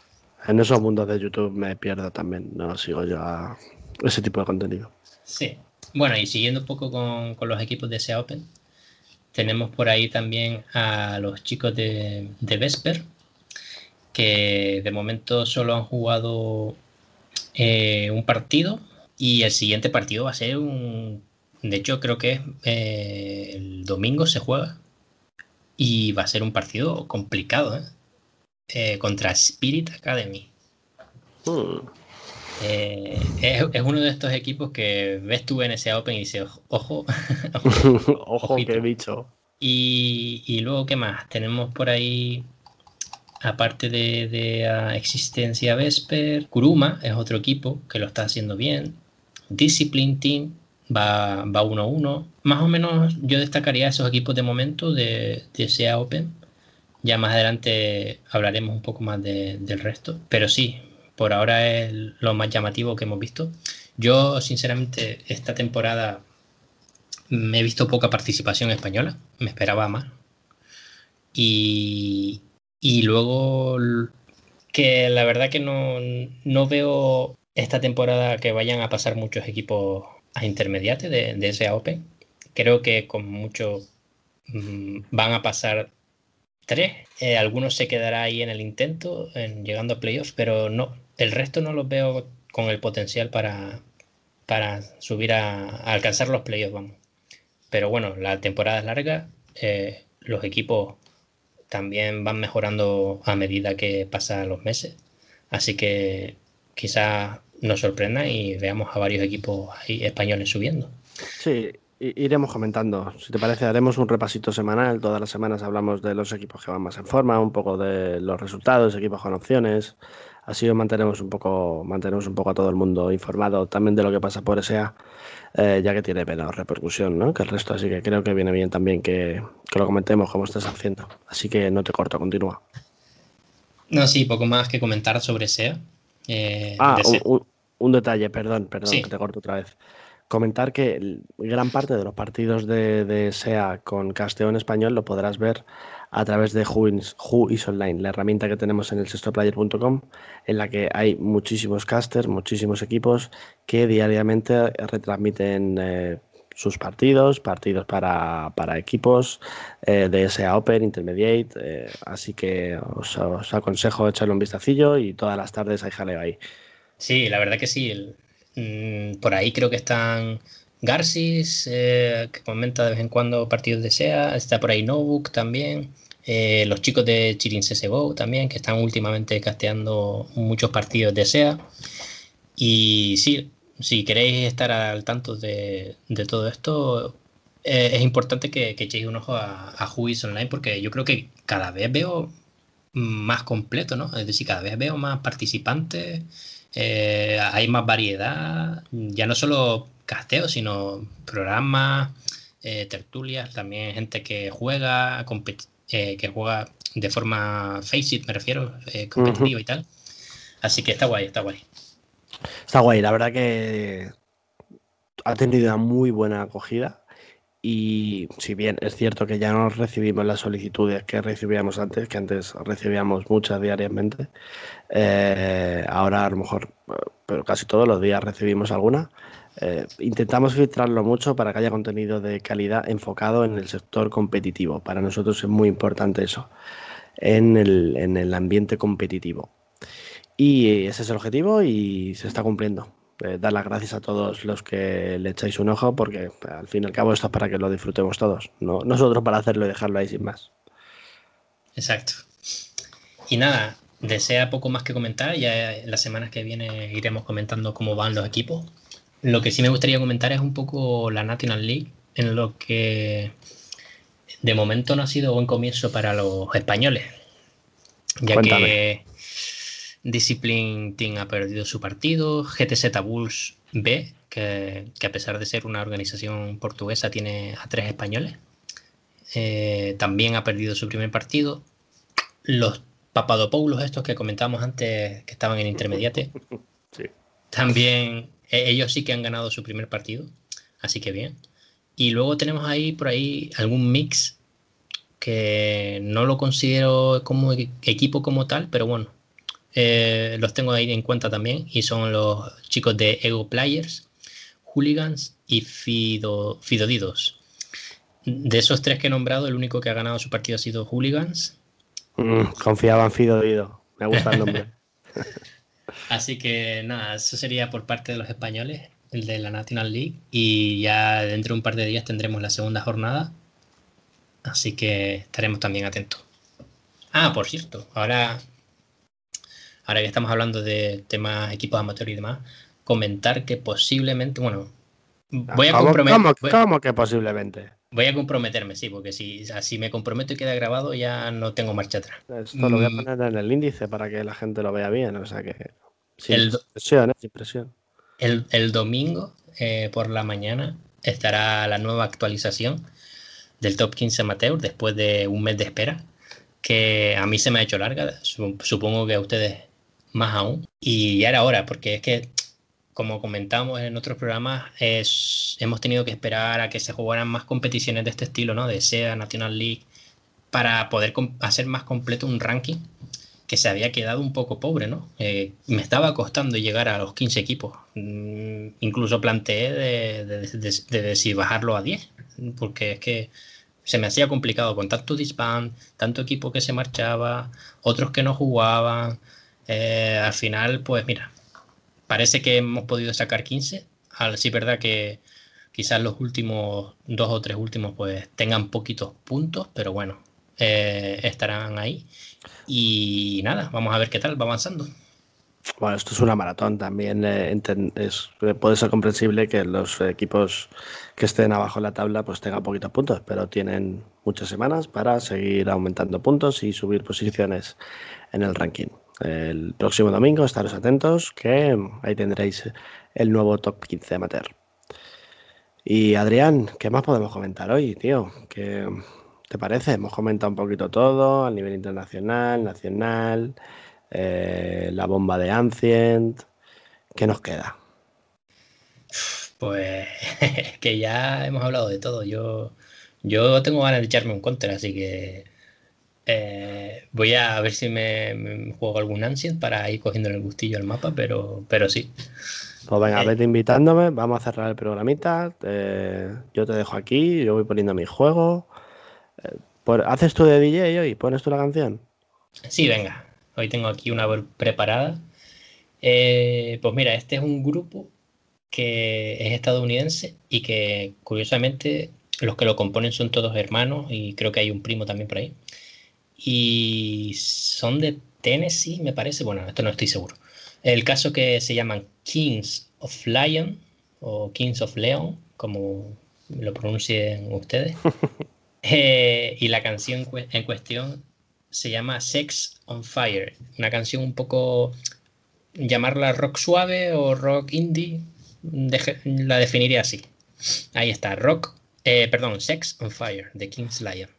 S1: En esos mundos de YouTube me pierdo también, no sigo yo a ese tipo de contenido.
S2: Sí, bueno, y siguiendo un poco con, los equipos de SEA Open, tenemos por ahí también a los chicos de, Vesper, que de momento solo han jugado eh, un partido y el siguiente partido va a ser un, De hecho, creo que eh, el domingo se juega y va a ser un partido complicado, ¿eh? Eh, contra Spirit Academy. Hmm. es, uno de estos equipos que ves tú en ese Open y dices, ojo,
S1: ojo, qué bicho.
S2: Y, y, luego, ¿qué más? Tenemos por ahí, aparte de, de ah, Existencia Vesper, Kuruma es otro equipo que lo está haciendo bien. Discipline Team va 1-1. Más o menos yo destacaría esos equipos de momento de, de SEA Open. Ya más adelante hablaremos un poco más del resto. Pero sí, por ahora es lo más llamativo que hemos visto. Yo, sinceramente, esta temporada me he visto poca participación española. Me esperaba más. Y, y luego que la verdad que no, no veo esta temporada que vayan a pasar muchos equipos a intermediate de, de ese Open. Creo que con mucho mm, van a pasar tres. Eh, algunos se quedará ahí en el intento, en, llegando a playoffs, pero no, el resto no los veo con el potencial para, para subir a, alcanzar los playoffs, vamos. Pero bueno, la temporada es larga, eh, los equipos también van mejorando a medida que pasan los meses. Así que quizás nos sorprenda y veamos a varios equipos españoles subiendo.
S1: Sí, iremos comentando. Si te parece, haremos un repasito semanal. Todas las semanas hablamos de los equipos que van más en forma, un poco de los resultados, equipos con opciones. Así mantenemos un poco, mantenemos un poco a todo el mundo informado también de lo que pasa por SEA, eh, ya que tiene menos repercusión ¿no? que el resto. Así que creo que viene bien también que, que lo comentemos como estás haciendo. Así que no te corto, continúa.
S2: No, sí, poco más que comentar sobre SEA.
S1: Eh, ah, un, detalle, perdón, perdón, que te corto otra vez. Comentar que gran parte de los partidos de, SEA con Castellón español lo podrás ver a través de Who is, Online, la herramienta que tenemos en el sextoplayer.com, en la que hay muchísimos casters, muchísimos equipos que diariamente retransmiten eh, sus partidos, partidos para, equipos eh, de SEA Open, Intermediate, así que os, aconsejo echarle un vistacillo y todas las tardes hay jaleo ahí.
S2: Sí, la verdad que sí. Mm, por ahí creo que están Garcis, eh, que comenta de vez en cuando partidos de SEA. Está por ahí Notebook también. Eh, los chicos de Chirin CSGO también, que están últimamente casteando muchos partidos de SEA. Y sí, si queréis estar al tanto de, todo esto, eh, es importante que, echéis un ojo a, a Online porque yo creo que cada vez veo más completo, ¿no? Es decir, cada vez veo más participantes eh, hay más variedad, ya no solo casteos, sino programas, eh, tertulias, también gente que juega, eh, que juega de forma face it, me refiero, competitiva y tal. Así que está guay, está guay.
S1: Está guay, la verdad que ha tenido una muy buena acogida. Y si bien es cierto que ya no recibimos las solicitudes que recibíamos antes, que antes recibíamos muchas diariamente, eh, ahora a lo mejor, pero casi todos los días recibimos alguna. Eh, intentamos filtrarlo mucho para que haya contenido de calidad enfocado en el sector competitivo. Para nosotros es muy importante eso, en el, en el ambiente competitivo. Y ese es el objetivo y se está cumpliendo. Eh, dar las gracias a todos los que le echáis un ojo, porque al fin y al cabo esto es para que lo disfrutemos todos, no nosotros para hacerlo y dejarlo ahí sin más.
S2: Exacto. Y nada, desea poco más que comentar, ya en las semanas que viene iremos comentando cómo van los equipos. Lo que sí me gustaría comentar es un poco la National League, en lo que de momento no ha sido buen comienzo para los españoles, ya que Discipline Team ha perdido su partido. GTZ Bulls B, que, a pesar de ser una organización portuguesa, tiene a tres españoles. Eh, también ha perdido su primer partido. Los Papadopoulos, estos que comentamos antes, que estaban en intermediate, también e, ellos sí que han ganado su primer partido. Así que bien. Y luego tenemos ahí por ahí algún mix que no lo considero como equipo como tal, pero bueno, eh, los tengo ahí en cuenta también y son los chicos de Ego Players, Hooligans y Fido, Fidodidos. De esos tres que he nombrado, el único que ha ganado su partido ha sido Hooligans.
S1: Mm, confiaba en Fidodido, me gusta el nombre.
S2: Así que nada, eso sería por parte de los españoles. el de la National League, y ya dentro de un par de días tendremos la segunda jornada. Así que estaremos también atentos. Ah, por cierto, ahora, ahora que estamos hablando de temas equipos amateurs y demás, comentar que posiblemente, bueno, voy a
S1: comprometerme. ¿Cómo, que posiblemente?
S2: Voy a comprometerme, sí, porque si así me comprometo y queda grabado, ya no tengo marcha atrás.
S1: Esto lo voy a mm. poner en el índice para que la gente lo vea bien, o sea que. Sin presión, ¿eh? sin presión.
S2: El, domingo eh, por la mañana estará la nueva actualización del top 15 amateur después de un mes de espera, que a mí se me ha hecho larga, supongo que a ustedes más aún. Y ya era hora, porque es que como comentamos en otros programas, es, hemos tenido que esperar a que se jugaran más competiciones de este estilo, ¿no? De SEA, National League, para poder hacer más completo un ranking que se había quedado un poco pobre, ¿no? Eh, me estaba costando llegar a los 15 equipos. Mm, incluso planteé de, de, si bajarlo a 10, porque es que se me hacía complicado con tanto disband, tanto equipo que se marchaba, otros que no jugaban. Eh, al final, pues mira, parece que hemos podido sacar 15. Al sí, verdad que quizás los últimos dos o tres últimos pues tengan poquitos puntos, pero bueno, eh, estarán ahí. Y nada, vamos a ver qué tal va avanzando.
S1: Bueno, esto es una maratón también. Eh, es, puede ser comprensible que los equipos que estén abajo en la tabla pues tengan poquitos puntos, pero tienen muchas semanas para seguir aumentando puntos y subir posiciones en el ranking el próximo domingo. Estaros atentos que ahí tendréis el nuevo top 15 amateur. Y Adrián, ¿qué más podemos comentar hoy, tío? ¿Qué te parece? Hemos comentado un poquito todo a nivel internacional, nacional, eh, la bomba de Ancient. ¿Qué nos queda?
S2: Pues que ya hemos hablado de todo. Yo, yo tengo ganas de echarme un counter, así que eh, voy a ver si me, juego algún Ancient para ir cogiendo el gustillo al mapa, pero, pero sí.
S1: Pues venga, eh, vete invitándome, vamos a cerrar el programita. yo te dejo aquí, yo voy poniendo mi juego. Eh, ¿Haces tú de DJ hoy? ¿Pones tú la canción?
S2: Sí, venga. Hoy tengo aquí una preparada. pues mira, este es un grupo que es estadounidense y que curiosamente los que lo componen son todos hermanos y creo que hay un primo también por ahí y son de Tennessee, me parece. Bueno, esto no estoy seguro. El caso que se llaman Kings of Lion o Kings of Leon, como lo pronuncien ustedes. Eh, y la canción en cuestión se llama Sex on Fire, una canción un poco llamarla rock suave o rock indie, la definiría así. Ahí está, rock, eh, perdón, Sex on Fire de Kings Lion.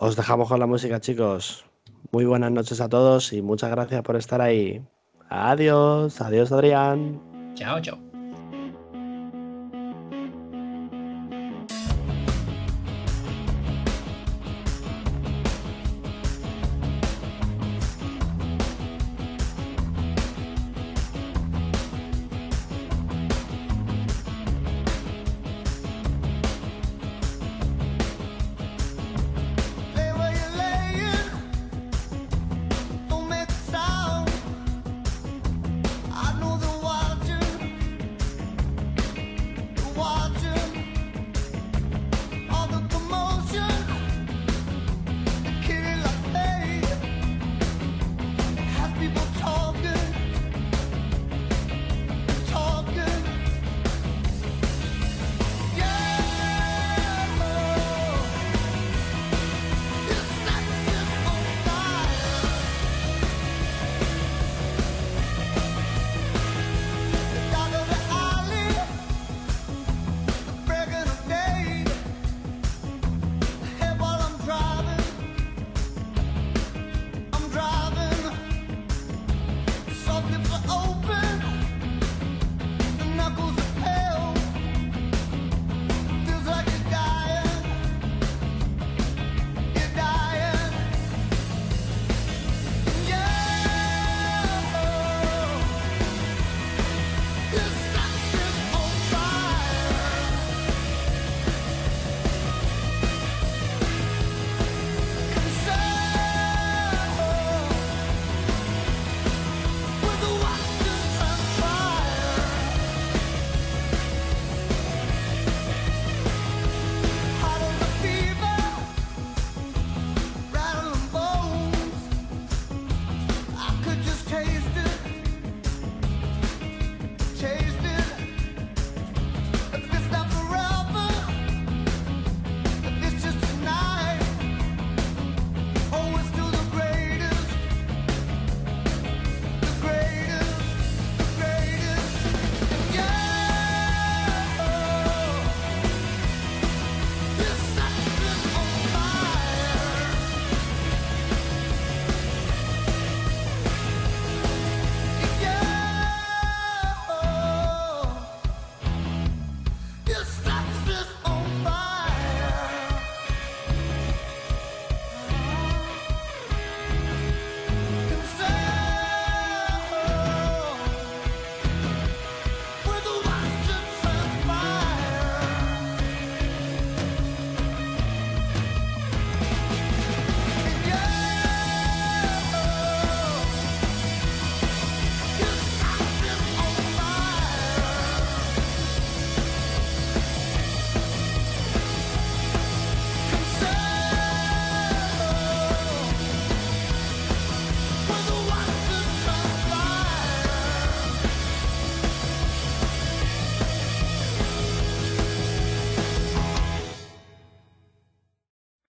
S1: Os dejamos con la música, chicos. Muy buenas noches a todos y muchas gracias por estar ahí. Adiós, adiós Adrián.
S2: Chao, chao.